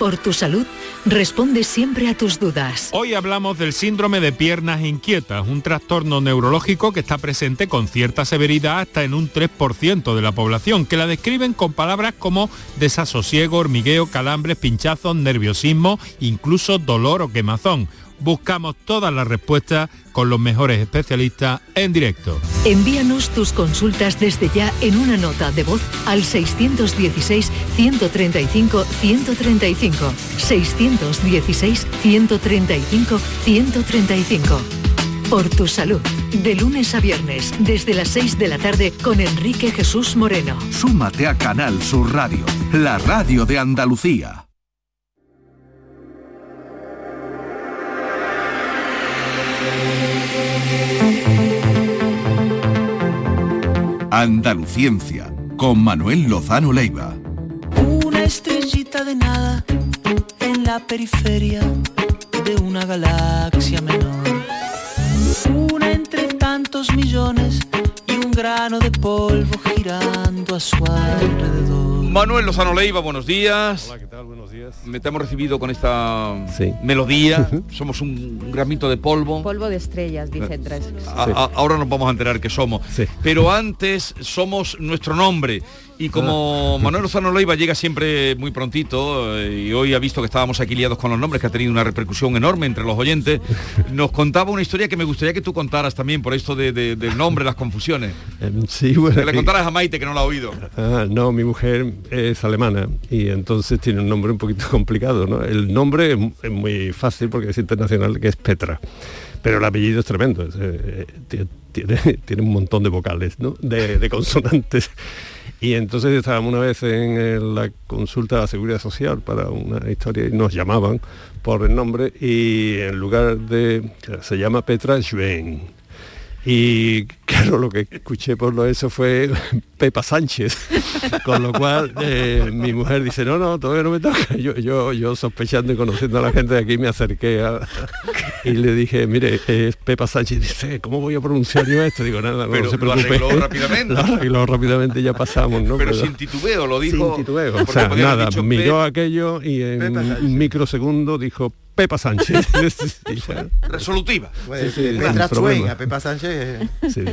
[SPEAKER 30] por tu salud, responde siempre a tus dudas.
[SPEAKER 31] Hoy hablamos del síndrome de piernas inquietas, un trastorno neurológico que está presente con cierta severidad hasta en un 3% de la población, que la describen con palabras como desasosiego, hormigueo, calambres, pinchazos, nerviosismo, incluso dolor o quemazón. Buscamos todas las respuestas con los mejores especialistas en directo.
[SPEAKER 30] Envíanos tus consultas desde ya en una nota de voz al 616-135-135. 616-135-135. Por tu salud. De lunes a viernes, desde las 6 de la tarde, con Enrique Jesús Moreno.
[SPEAKER 29] Súmate a Canal Sur Radio, la radio de Andalucía. Andaluciencia, con Manuel Lozano Leiva.
[SPEAKER 13] Una estrellita de nada en la periferia de una galaxia menor. Una entre tantos millones y un grano de polvo girando a su alrededor.
[SPEAKER 7] Manuel Lozano Leiva, buenos días.
[SPEAKER 32] Hola, ¿qué tal? Buenos días.
[SPEAKER 7] Me te hemos recibido con esta melodía. Somos un, un gramito de polvo.
[SPEAKER 9] Polvo de estrellas, dice Tres.
[SPEAKER 7] A- a- ahora nos vamos a enterar que somos. Pero antes somos nuestro nombre. Y como Manuel Lozano Leiva llega siempre muy prontito, eh, y hoy ha visto que estábamos aquí liados con los nombres, que ha tenido una repercusión enorme entre los oyentes, nos contaba una historia que me gustaría que tú contaras también por esto de- de- del nombre, las confusiones.
[SPEAKER 32] Em, Sí, bueno.
[SPEAKER 7] Que le contaras a Maite que no la ha oído.
[SPEAKER 32] Ah, no, mi mujer es alemana y entonces tiene un nombre un poquito complicado, ¿no? El nombre es muy fácil porque es internacional, que es Petra. Pero el apellido es tremendo, eh, eh, tiene, un montón de vocales, ¿no? de, de consonantes. Y entonces estábamos una vez en eh, la consulta de la Seguridad Social para una historia y nos llamaban por el nombre y en lugar de... se llama Petra Schwen. Y claro, lo que escuché por lo eso fue Pepa Sánchez, con lo cual eh, mi mujer dice, no, no, todavía no me toca. Yo, yo, yo sospechando y conociendo a la gente de aquí me acerqué a, y le dije, mire, es Pepa Sánchez. Dice, ¿cómo voy a pronunciar yo esto? Digo, nada, no,
[SPEAKER 7] Pero
[SPEAKER 32] se
[SPEAKER 7] lo
[SPEAKER 32] preocupe.
[SPEAKER 7] arregló rápidamente.
[SPEAKER 32] Lo arregló rápidamente y ya pasamos, ¿no?
[SPEAKER 7] Pero sin titubeo, lo dijo.
[SPEAKER 32] Sin titubeo. O
[SPEAKER 7] porque
[SPEAKER 32] sea,
[SPEAKER 7] podía haber
[SPEAKER 32] nada, miró aquello y en un microsegundo dijo Pepa Sánchez.
[SPEAKER 7] Resolutiva.
[SPEAKER 33] Pues,
[SPEAKER 32] Sí, sí,
[SPEAKER 33] Petra a Pepa Sánchez.
[SPEAKER 32] sí.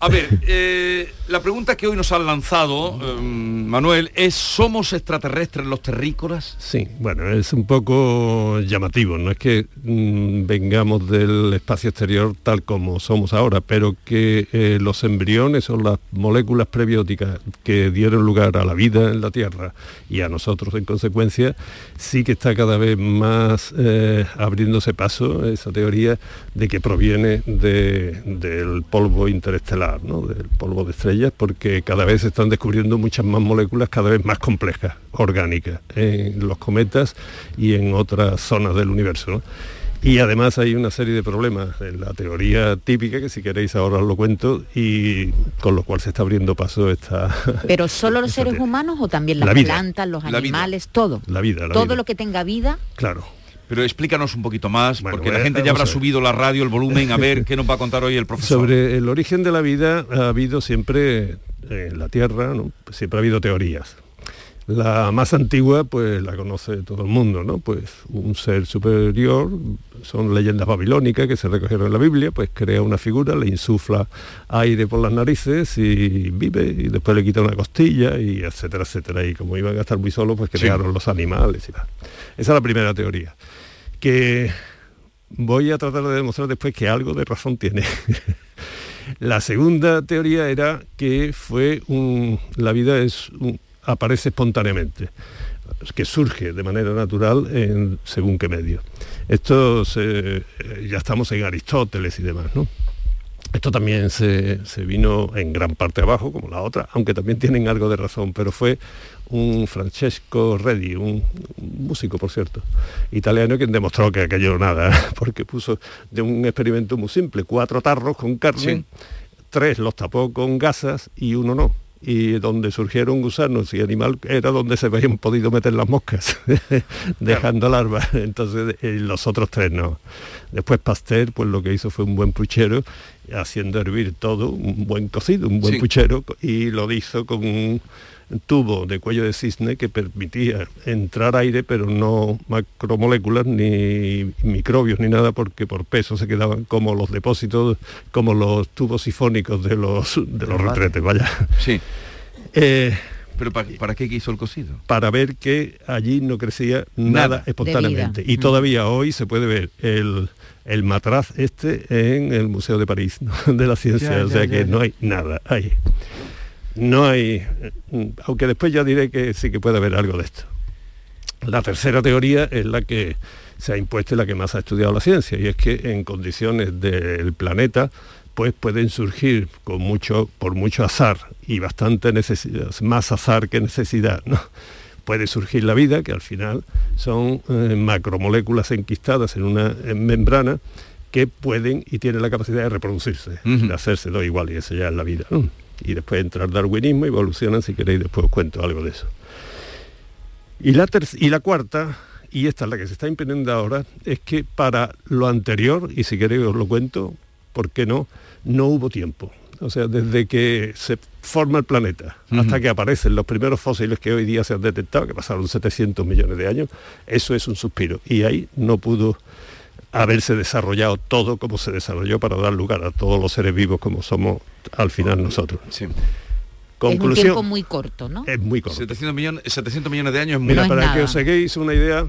[SPEAKER 7] A ver, eh, la pregunta que hoy nos han lanzado, eh, Manuel, es ¿somos extraterrestres los terrícolas?
[SPEAKER 32] Sí, bueno, es un poco llamativo, no es que mm, vengamos del espacio exterior tal como somos ahora, pero que eh, los embriones o las moléculas prebióticas que dieron lugar a la vida en la Tierra y a nosotros en consecuencia, sí que está cada vez más eh, abriéndose paso esa teoría de que proviene de- del polvo interestelar, ¿no? del polvo de estrellas, porque cada vez se están descubriendo muchas más moléculas cada vez más complejas, orgánicas, en los cometas y en otras zonas del universo. ¿no? Y además hay una serie de problemas en la teoría típica, que si queréis ahora os lo cuento, y con lo cual se está abriendo paso esta...
[SPEAKER 9] Pero solo los seres humanos o también las
[SPEAKER 32] La vida.
[SPEAKER 9] plantas, los
[SPEAKER 32] La
[SPEAKER 9] animales, todo.
[SPEAKER 32] La vida, la
[SPEAKER 9] todo
[SPEAKER 32] vida.
[SPEAKER 9] lo que tenga vida.
[SPEAKER 32] Claro.
[SPEAKER 7] Pero explícanos un poquito más, porque la gente ya habrá subido la radio, el volumen, a ver qué nos va a contar hoy el profesor.
[SPEAKER 32] Sobre el origen de la vida ha habido siempre eh, en la Tierra, ¿no? siempre ha habido teorías. La más antigua, pues la conoce todo el mundo, ¿no? Pues un ser superior, son leyendas babilónicas que se recogieron en la Biblia, pues crea una figura, le insufla aire por las narices y vive, y después le quita una costilla, y etcétera, etcétera. Y como iban a estar muy solos, pues crearon los animales y tal. Esa es la primera teoría. Que voy a tratar de demostrar después que algo de razón tiene. La segunda teoría era que fue un, la vida es un- aparece espontáneamente, que surge de manera natural en según qué medio. Esto se- eh, ya estamos en Aristóteles y demás, ¿no? Esto también se, se vino en gran parte abajo, como la otra, aunque también tienen algo de razón, pero fue un Francesco Redi, un, un músico, por cierto, italiano, quien demostró que aquello nada, porque puso de un experimento muy simple, cuatro tarros con carne,
[SPEAKER 7] Sí.
[SPEAKER 32] tres los tapó con gasas y uno no. Y donde surgieron gusanos y animal era donde se habían podido meter las moscas, dejando larvas. Entonces eh, los otros tres no. Después Pasteur, pues lo que hizo fue un buen puchero, haciendo hervir todo, un buen cocido, un buen
[SPEAKER 7] Sí.
[SPEAKER 32] puchero, y lo hizo con un tubo de cuello de cisne que permitía entrar aire, pero no macromoléculas ni microbios ni nada, porque por peso se quedaban como los depósitos, como los tubos sifónicos de los, de los retretes, vaya.
[SPEAKER 7] Sí.
[SPEAKER 32] Eh,
[SPEAKER 7] ¿Pero para, para qué quiso el cocido?
[SPEAKER 32] para ver que allí no crecía nada,
[SPEAKER 7] Nada.
[SPEAKER 32] espontáneamente. Y todavía hoy se puede ver el, el matraz este en el Museo de París ¿no? de la Ciencia,
[SPEAKER 7] Ya,
[SPEAKER 32] o
[SPEAKER 7] ya,
[SPEAKER 32] sea
[SPEAKER 7] ya,
[SPEAKER 32] que
[SPEAKER 7] ya.
[SPEAKER 32] no hay nada ahí. No hay, aunque después ya diré que sí que puede haber algo de esto. La tercera teoría es la que se ha impuesto y la que más ha estudiado la ciencia, y es que en condiciones del planeta pues pueden surgir con mucho, por mucho azar y bastante necesidad, más azar que necesidad, ¿no? Puede surgir la vida, que al final son eh, macromoléculas enquistadas en una en membrana que pueden y tienen la capacidad de reproducirse, de hacerse igual, y eso ya es la vida. ¿no? Y después entra el darwinismo, evolucionan, si queréis después os cuento algo de eso. Y la, y la cuarta, y esta es la que se está imponiendo ahora, es que para lo anterior, y si queréis os lo cuento, ¿por qué no? No hubo tiempo. O sea, desde que se forma el planeta hasta que aparecen los primeros fósiles que hoy día se han detectado, que pasaron 700 millones de años, eso es un suspiro. Y ahí no pudo haberse desarrollado todo como se desarrolló para dar lugar a todos los seres vivos como somos al final nosotros.
[SPEAKER 7] Sí.
[SPEAKER 9] Es un
[SPEAKER 32] Conclusión.
[SPEAKER 9] tiempo muy corto, ¿no?
[SPEAKER 32] Es muy corto.
[SPEAKER 7] 700 millones, 700 millones de años es muy
[SPEAKER 32] Mira,
[SPEAKER 9] No
[SPEAKER 32] para que os hagáis una idea,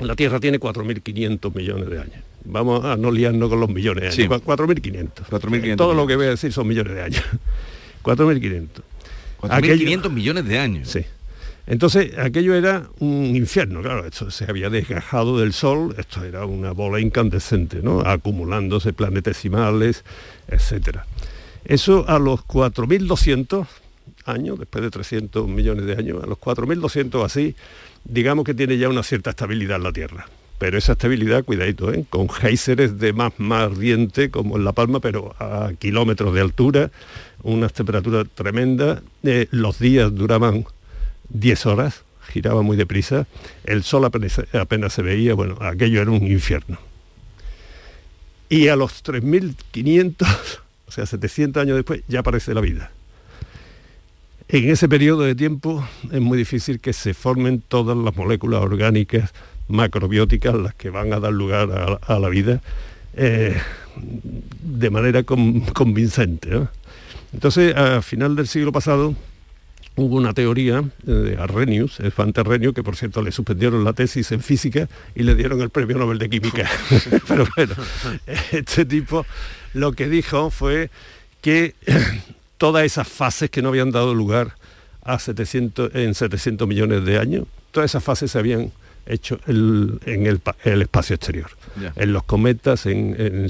[SPEAKER 32] la Tierra tiene 4.500 millones de años. Vamos a no liarnos con los millones de años.
[SPEAKER 7] Sí.
[SPEAKER 32] Cua- 4.500.
[SPEAKER 7] 4.500
[SPEAKER 32] Todo lo que voy a decir son millones de años. 4.500.
[SPEAKER 7] 4.500 millones de años.
[SPEAKER 32] Sí. Entonces, aquello era un infierno, claro, esto se había desgajado del Sol, esto era una bola incandescente, acumulándose planetesimales, etc. Eso a los 4.200 años, después de 300 millones de años, a los 4.200 así, digamos que tiene ya una cierta estabilidad en la Tierra. Pero esa estabilidad, cuidadito, ¿eh? con géiseres de más más ardiente como en La Palma, pero a kilómetros de altura, unas temperaturas tremendas, eh, los días duraban 10 horas, giraba muy deprisa, el sol apenas, apenas se veía, bueno, aquello era un infierno. Y a los 3.500, o sea, 700 años después, ya aparece la vida. En ese periodo de tiempo es muy difícil que se formen todas las moléculas orgánicas macrobióticas las que van a dar lugar a, la vida eh, de manera convincente. Entonces, a final del siglo pasado, hubo una teoría eh, de Arrhenius, el Arrhenius, que por cierto le suspendieron la tesis en física y le dieron el premio Nobel de Química. Pero bueno, este tipo lo que dijo fue que todas esas fases que no habían dado lugar a 700, en 700 millones de años, todas esas fases se habían hecho en el, espacio exterior, en los cometas, en,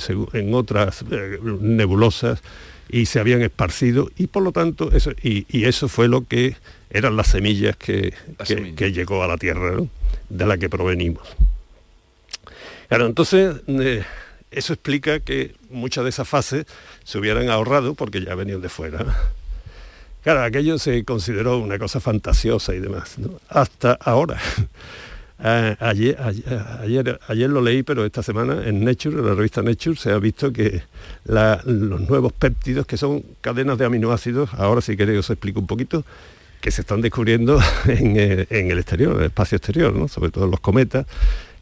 [SPEAKER 32] otras eh, nebulosas, y se habían esparcido y por lo tanto eso, y, eso fue lo que eran las semillas que, que, llegó a la tierra, de la que provenimos. Claro, entonces eh, eso explica que muchas de esas fases se hubieran ahorrado porque ya venían de fuera. Claro, aquello se consideró una cosa fantasiosa y demás, hasta ahora. Eh, ayer, ayer, ayer, lo leí, pero esta semana en Nature, en la revista Nature, se ha visto que los nuevos péptidos, que son cadenas de aminoácidos, ahora si queréis os explico un poquito, que se están descubriendo en, eh, el exterior, en el espacio exterior, ¿no? sobre todo en los cometas,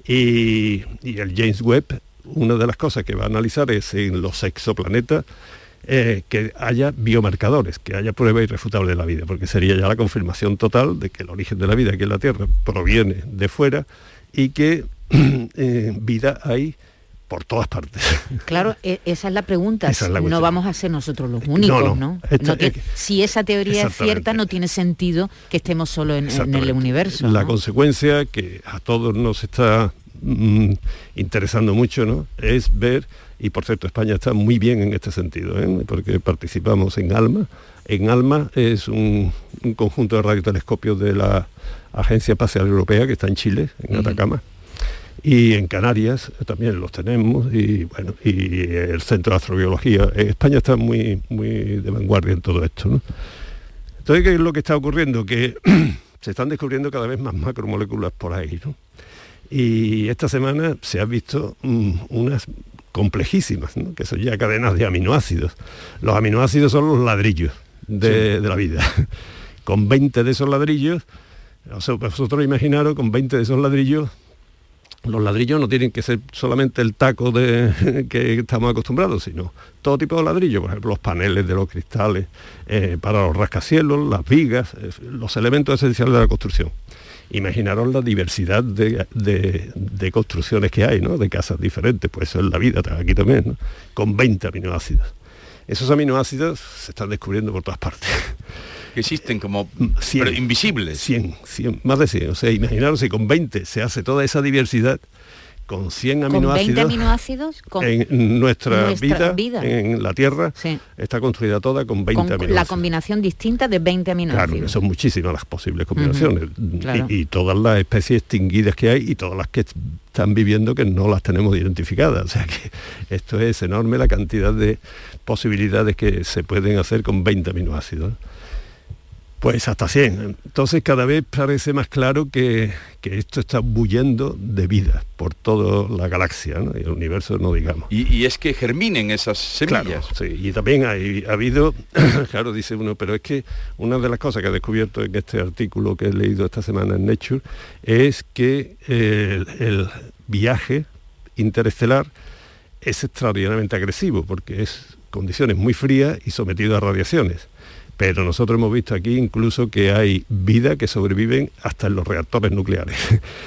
[SPEAKER 32] y el James Webb, una de las cosas que va a analizar es en los exoplanetas, eh, que haya biomarcadores, que haya prueba irrefutable de la vida, porque sería ya la confirmación total de que el origen de la vida aquí en la Tierra proviene de fuera y que eh, vida hay por todas partes.
[SPEAKER 9] Claro, e, esa es la pregunta. no vamos a ser nosotros los únicos, ¿no? si esa teoría es cierta, no tiene sentido que estemos solo en, el universo.
[SPEAKER 32] La consecuencia que a todos nos está mm, interesando mucho, ¿no? Es ver y por cierto España está muy bien en este sentido, ¿eh? porque participamos en ALMA. En ALMA es un, conjunto de radiotelescopios de la Agencia Espacial Europea que está en Chile, en Atacama. Y en Canarias también los tenemos, y bueno, y el Centro de Astrobiología. España está muy, muy de vanguardia en todo esto. Entonces, ¿qué es lo que está ocurriendo? Que se están descubriendo cada vez más macromoléculas por ahí. Y esta semana se ha visto mm, unas complejísimas, que son ya cadenas de aminoácidos. Los aminoácidos son los ladrillos de, la vida. con 20 de esos ladrillos, vosotros imaginaros, con 20 de esos ladrillos, los ladrillos no tienen que ser solamente el taco de, que estamos acostumbrados, sino todo tipo de ladrillos, por ejemplo, los paneles de los cristales, eh, para los rascacielos, las vigas, eh, los elementos esenciales de la construcción imaginaros la diversidad de, construcciones que hay, ¿no? de casas diferentes, pues eso es la vida aquí también, con 20 aminoácidos. Esos aminoácidos se están descubriendo por todas partes.
[SPEAKER 7] Que existen como invisibles.
[SPEAKER 32] 100, 100, más de 100. O sea, imaginaros si con 20 se hace toda esa diversidad, con 100 aminoácidos,
[SPEAKER 9] aminoácidos
[SPEAKER 32] en nuestra, vida, en la Tierra está construida toda con 20 aminoácidos.
[SPEAKER 9] La combinación distinta de 20 aminoácidos.
[SPEAKER 32] Claro, son muchísimas las posibles combinaciones y, todas las especies extinguidas que hay y todas las que están viviendo que no las tenemos identificadas. O sea que esto es enorme la cantidad de posibilidades que se pueden hacer con 20 aminoácidos. Pues hasta 100. Entonces cada vez parece más claro que, esto está bullendo de vida por toda la galaxia y el universo, no digamos.
[SPEAKER 7] Y, es que germinen esas semillas.
[SPEAKER 32] sí, y también ha habido, claro, dice uno, pero es que una de las cosas que he descubierto en este artículo que he leído esta semana en Nature es que el, el viaje interestelar es extraordinariamente agresivo porque es condiciones muy frías y sometido a radiaciones pero nosotros hemos visto aquí incluso que hay vida que sobreviven hasta en los reactores nucleares,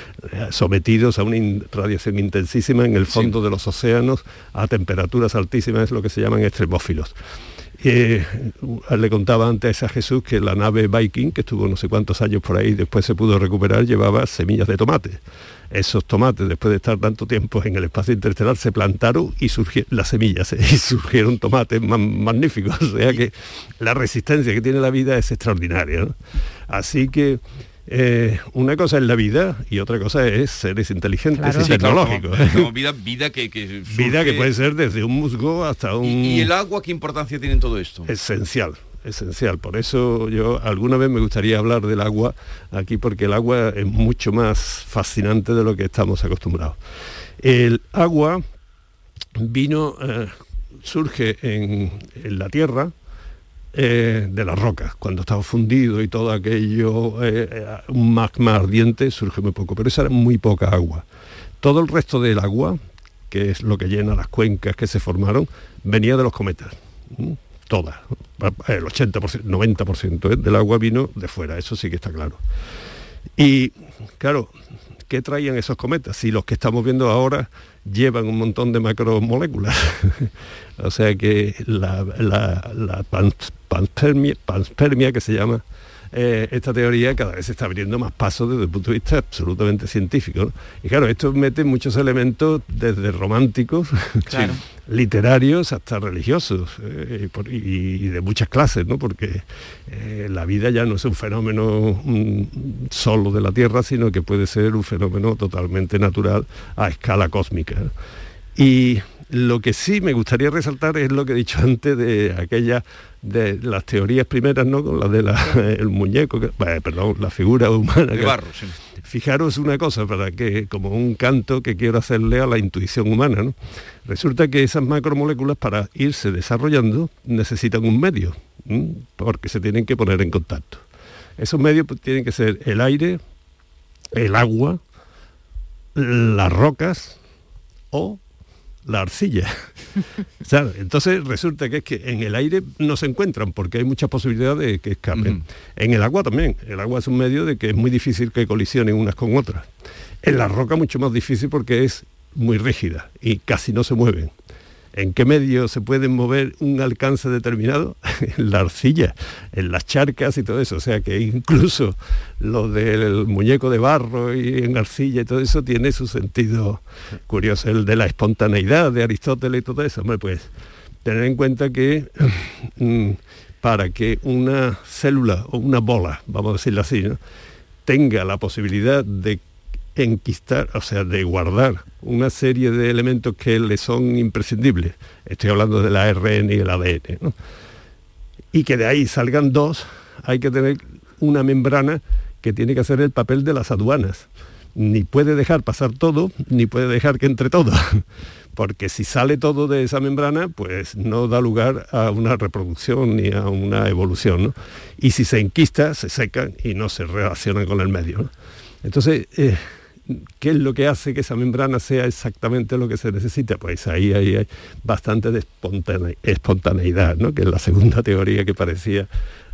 [SPEAKER 32] sometidos a una radiación intensísima en el fondo de los océanos a temperaturas altísimas, es lo que se llaman extremófilos. Eh, le contaba antes a Jesús que la nave Viking, que estuvo no sé cuántos años por ahí, después se pudo recuperar, llevaba semillas de tomate. Esos tomates, después de estar tanto tiempo en el espacio interestelar, se plantaron y surgieron las semillas y surgieron tomates magníficos. O sea que la resistencia que tiene la vida es extraordinaria. Así que eh, una cosa es la vida y otra cosa es seres inteligentes y tecnológicos.
[SPEAKER 7] vida, vida que,
[SPEAKER 32] vida que puede ser desde un musgo hasta un.
[SPEAKER 7] ¿Y, el agua qué importancia tiene en todo esto?
[SPEAKER 32] Esencial, esencial. Por eso yo alguna vez me gustaría hablar del agua aquí porque el agua es mucho más fascinante de lo que estamos acostumbrados. El agua vino, eh, surge en la tierra eh, de las rocas. Cuando estaba fundido y todo aquello, eh, un magma ardiente, surge muy poco, pero esa era muy poca agua. Todo el resto del agua, que es lo que llena las cuencas que se formaron, venía de los cometas. Toda, el 80%, 90% del agua vino de fuera, eso sí que está claro. Y claro, ¿qué traían esos cometas? Si los que estamos viendo ahora llevan un montón de macromoléculas. o sea que la, la, panspermia, que se llama eh, esta teoría cada vez se está abriendo más pasos desde el punto de vista absolutamente científico. Y claro, esto mete muchos elementos desde románticos, literarios hasta religiosos eh, y, de muchas clases, ¿no? porque eh, la vida ya no es un fenómeno mm, solo de la Tierra, sino que puede ser un fenómeno totalmente natural a escala cósmica. Y lo que sí me gustaría resaltar es lo que he dicho antes de aquella de las teorías primeras, ¿no? Con la del muñeco, perdón, la figura humana.
[SPEAKER 7] De barro,
[SPEAKER 32] Fijaros una cosa, para que, como un canto que quiero hacerle a la intuición humana, ¿no? Resulta que esas macromoléculas para irse desarrollando necesitan un medio, porque se tienen que poner en contacto. Esos medios pues, tienen que ser el aire, el agua, las rocas o la arcilla. entonces resulta que es que en el aire no se encuentran porque hay muchas posibilidades de que escapen. En el agua también. El agua es un medio de que es muy difícil que colisionen unas con otras. En la roca mucho más difícil porque es muy rígida y casi no se mueven. ¿En qué medio se pueden mover un alcance determinado? en la arcilla, en las charcas y todo eso. O sea que incluso lo del muñeco de barro y en arcilla y todo eso tiene su sentido curioso. El de la espontaneidad de Aristóteles y todo eso. Hombre, pues tener en cuenta que mm, para que una célula o una bola, vamos a decirlo así, tenga la posibilidad de enquistar, o sea, de guardar una serie de elementos que le son imprescindibles. Estoy hablando del ARN y el ADN. Y que de ahí salgan dos, hay que tener una membrana que tiene que hacer el papel de las aduanas. Ni puede dejar pasar todo, ni puede dejar que entre todo. Porque si sale todo de esa membrana, pues no da lugar a una reproducción ni a una evolución. Y si se enquista, se secan y no se relacionan con el medio. Entonces, eh, ¿Qué es lo que hace que esa membrana sea exactamente lo que se necesita? Pues ahí, hay bastante de espontaneidad, ¿no? que es la segunda teoría que parecía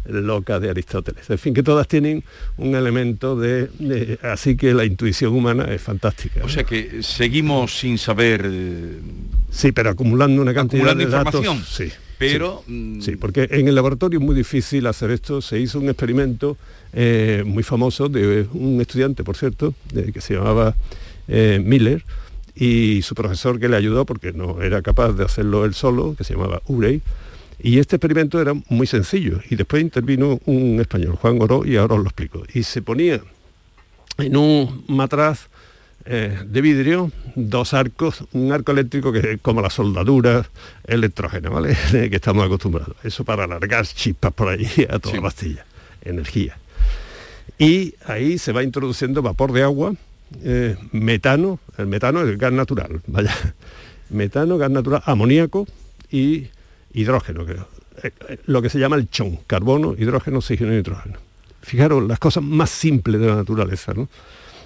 [SPEAKER 32] loca de Aristóteles. En fin, que todas tienen un elemento de, Así que la intuición humana es fantástica.
[SPEAKER 7] O sea que seguimos sin saber... Eh,
[SPEAKER 32] sí, pero acumulando una cantidad de
[SPEAKER 7] información.
[SPEAKER 32] Datos, sí.
[SPEAKER 7] Pero...
[SPEAKER 32] Mm, sí, porque en el laboratorio es muy difícil hacer esto. Se hizo un experimento eh, muy famoso de un estudiante, por cierto, que se llamaba eh, Miller, y su profesor que le ayudó porque no era capaz de hacerlo él solo, que se llamaba Urey. Y este experimento era muy sencillo. Y después intervino un español, Juan Oro, y ahora os lo explico. Y se ponía en un matraz eh, de vidrio dos arcos, un arco eléctrico que es como la soldadura electrógena, ¿vale? que estamos acostumbrados. Eso para alargar chispas por allí a toda pastilla, energía. Y ahí se va introduciendo vapor de agua, eh, metano, el metano es el gas natural, vaya, metano, gas natural, amoníaco y hidrógeno, eh, lo que se llama el chon, carbono, hidrógeno, oxígeno y nitrógeno. Fijaros, las cosas más simples de la naturaleza, ¿no?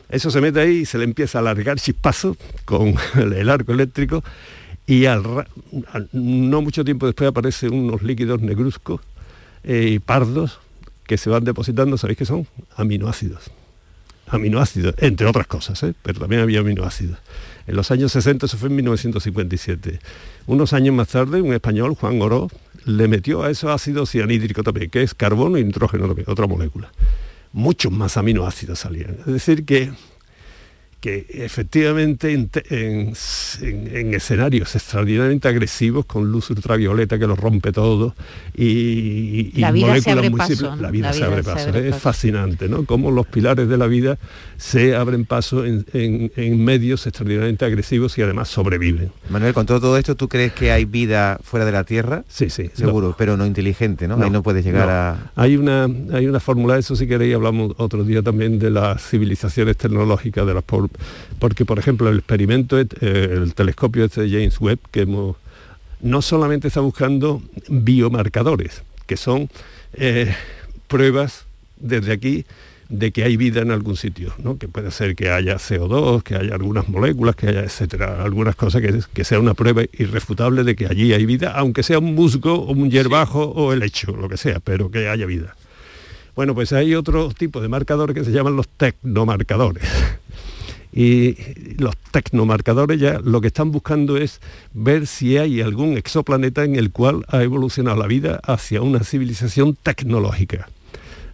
[SPEAKER 32] Eso se mete ahí y se le empieza a alargar chispazos con el arco eléctrico y no mucho tiempo después aparecen unos líquidos negruzcos eh, y pardos que se van depositando, ¿sabéis qué son? Aminoácidos. Aminoácidos, entre otras cosas, ¿eh? pero también había aminoácidos. En los años 60, eso fue en 1957. Unos años más tarde, un español, Juan Oro, le metió a esos ácidos cianhídrico también, que es carbono y nitrógeno también, otra molécula. Muchos más aminoácidos salían. Es decir, que que efectivamente en, escenarios extraordinariamente agresivos con luz ultravioleta que lo rompe todo y,
[SPEAKER 9] la vida se abre paso,
[SPEAKER 32] la vida, se, abre paso. es fascinante no cómo los pilares de la vida se abren paso en, medios extraordinariamente agresivos y además sobreviven.
[SPEAKER 33] Manuel con todo, esto tú crees que hay vida fuera de la tierra
[SPEAKER 32] sí sí
[SPEAKER 33] seguro pero no inteligente no, ahí no puedes llegar a
[SPEAKER 32] hay una hay una fórmula eso si queréis hablamos otro día también de las civilizaciones tecnológicas de las porque por ejemplo el experimento, eh, el telescopio este de James Webb, que no solamente está buscando biomarcadores, que son eh, pruebas desde aquí de que hay vida en algún sitio, ¿no? que puede ser que haya CO2, que haya algunas moléculas, que haya, etcétera, algunas cosas que, que sea una prueba irrefutable de que allí hay vida, aunque sea un musgo o un hierbajo o el hecho, lo que sea, pero que haya vida. Bueno, pues hay otro tipo de marcadores que se llaman los tecnomarcadores. Y los tecnomarcadores ya lo que están buscando es ver si hay algún exoplaneta en el cual ha evolucionado la vida hacia una civilización tecnológica.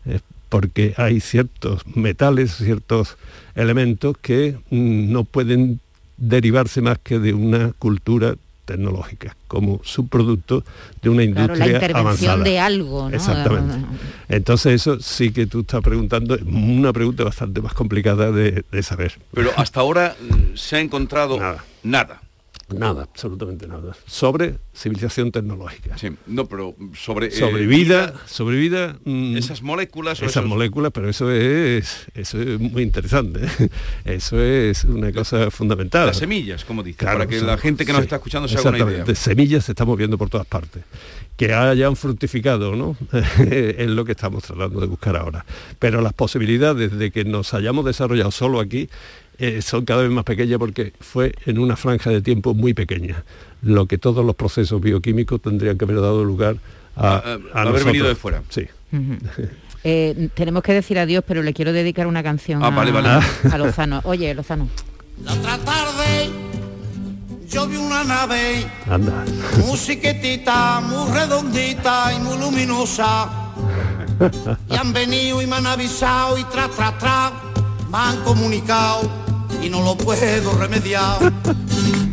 [SPEAKER 32] Eh, porque hay ciertos metales, ciertos elementos que mm, no pueden derivarse más que de una cultura tecnológica como subproducto de una industria
[SPEAKER 9] claro, la intervención de algo ¿no?
[SPEAKER 32] exactamente. Entonces eso sí que tú estás preguntando una pregunta bastante más complicada de, saber.
[SPEAKER 7] Pero hasta ahora se ha encontrado nada.
[SPEAKER 32] Nada, absolutamente nada. Sobre civilización tecnológica.
[SPEAKER 7] Sí, no, pero sobre...
[SPEAKER 32] Sobre eh, vida, sobre vida...
[SPEAKER 7] Mm, esas moléculas...
[SPEAKER 32] esas moléculas, pero eso es, eso es muy interesante. Eso es una cosa fundamental.
[SPEAKER 7] Las semillas, como dice, para que la gente que nos está escuchando se haga una idea.
[SPEAKER 32] De semillas se están moviendo por todas partes. Que hayan fructificado, ¿no? es lo que estamos tratando de buscar ahora. Pero las posibilidades de que nos hayamos desarrollado solo aquí eh, son cada vez más pequeñas porque fue en una franja de tiempo muy pequeña, lo que todos los procesos bioquímicos tendrían que haber dado lugar a,
[SPEAKER 7] haber venido de fuera.
[SPEAKER 32] Sí.
[SPEAKER 9] Eh, tenemos que decir adiós, pero le quiero dedicar una canción
[SPEAKER 7] ah,
[SPEAKER 9] a, Lozano. Oye, Lozano.
[SPEAKER 34] La otra tarde yo vi una nave,
[SPEAKER 32] Anda.
[SPEAKER 34] musiquetita, muy redondita y muy luminosa. y han venido y me han avisado y tra, tra, tra me han comunicado y no lo puedo remediar.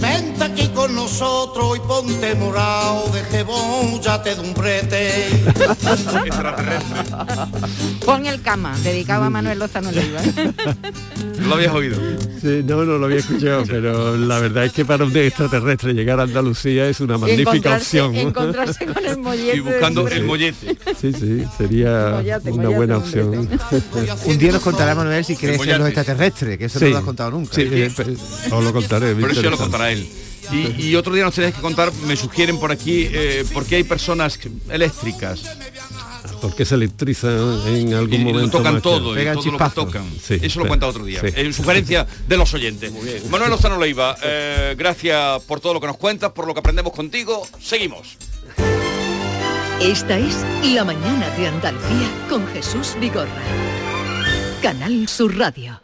[SPEAKER 34] vente aquí con nosotros y ponte morado, de tebón, ya te de un brete.
[SPEAKER 9] Pon el cama, dedicado a Manuel Lozano Leiva.
[SPEAKER 7] ¿Lo habías oído?
[SPEAKER 32] Sí, no, no lo había escuchado, pero la verdad es que para un extraterrestre llegar a Andalucía es una magnífica opción.
[SPEAKER 9] Encontrarse con el mollete.
[SPEAKER 7] Y buscando el mollete.
[SPEAKER 32] Sí, sí, sería una buena opción.
[SPEAKER 33] un día nos contará Manuel si crees en los extraterrestres, que eso no lo has contado nunca.
[SPEAKER 32] Sí, eh, os lo contaré.
[SPEAKER 7] Pero eso lo contará él. Y, otro día nos tenéis que contar, me sugieren por aquí, eh, por qué hay personas eléctricas
[SPEAKER 32] porque se electriza en algún momento. Lo
[SPEAKER 7] tocan todo, y todo lo que tocan. Eso lo cuenta otro día. En sugerencia de los oyentes. Manuel Lozano Leiva, eh, gracias por todo lo que nos cuentas, por lo que aprendemos contigo. Seguimos.
[SPEAKER 35] Esta es La Mañana de Andalucía con Jesús Vigorra. Canal Sur Radio.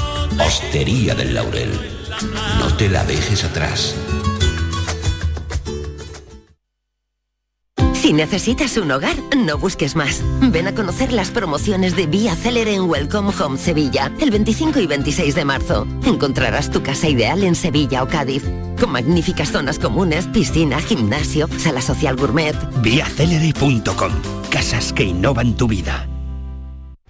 [SPEAKER 27] Hostería del Laurel, no te la dejes atrás.
[SPEAKER 34] Si necesitas un hogar, no busques más. Ven a conocer las promociones de Vía Célere en Welcome Home Sevilla, el 25 y 26 de marzo. Encontrarás tu casa ideal en Sevilla o Cádiz, con magníficas zonas comunes, piscina, gimnasio, sala social gourmet.
[SPEAKER 5] Viacelere.com. Casas que innovan tu vida.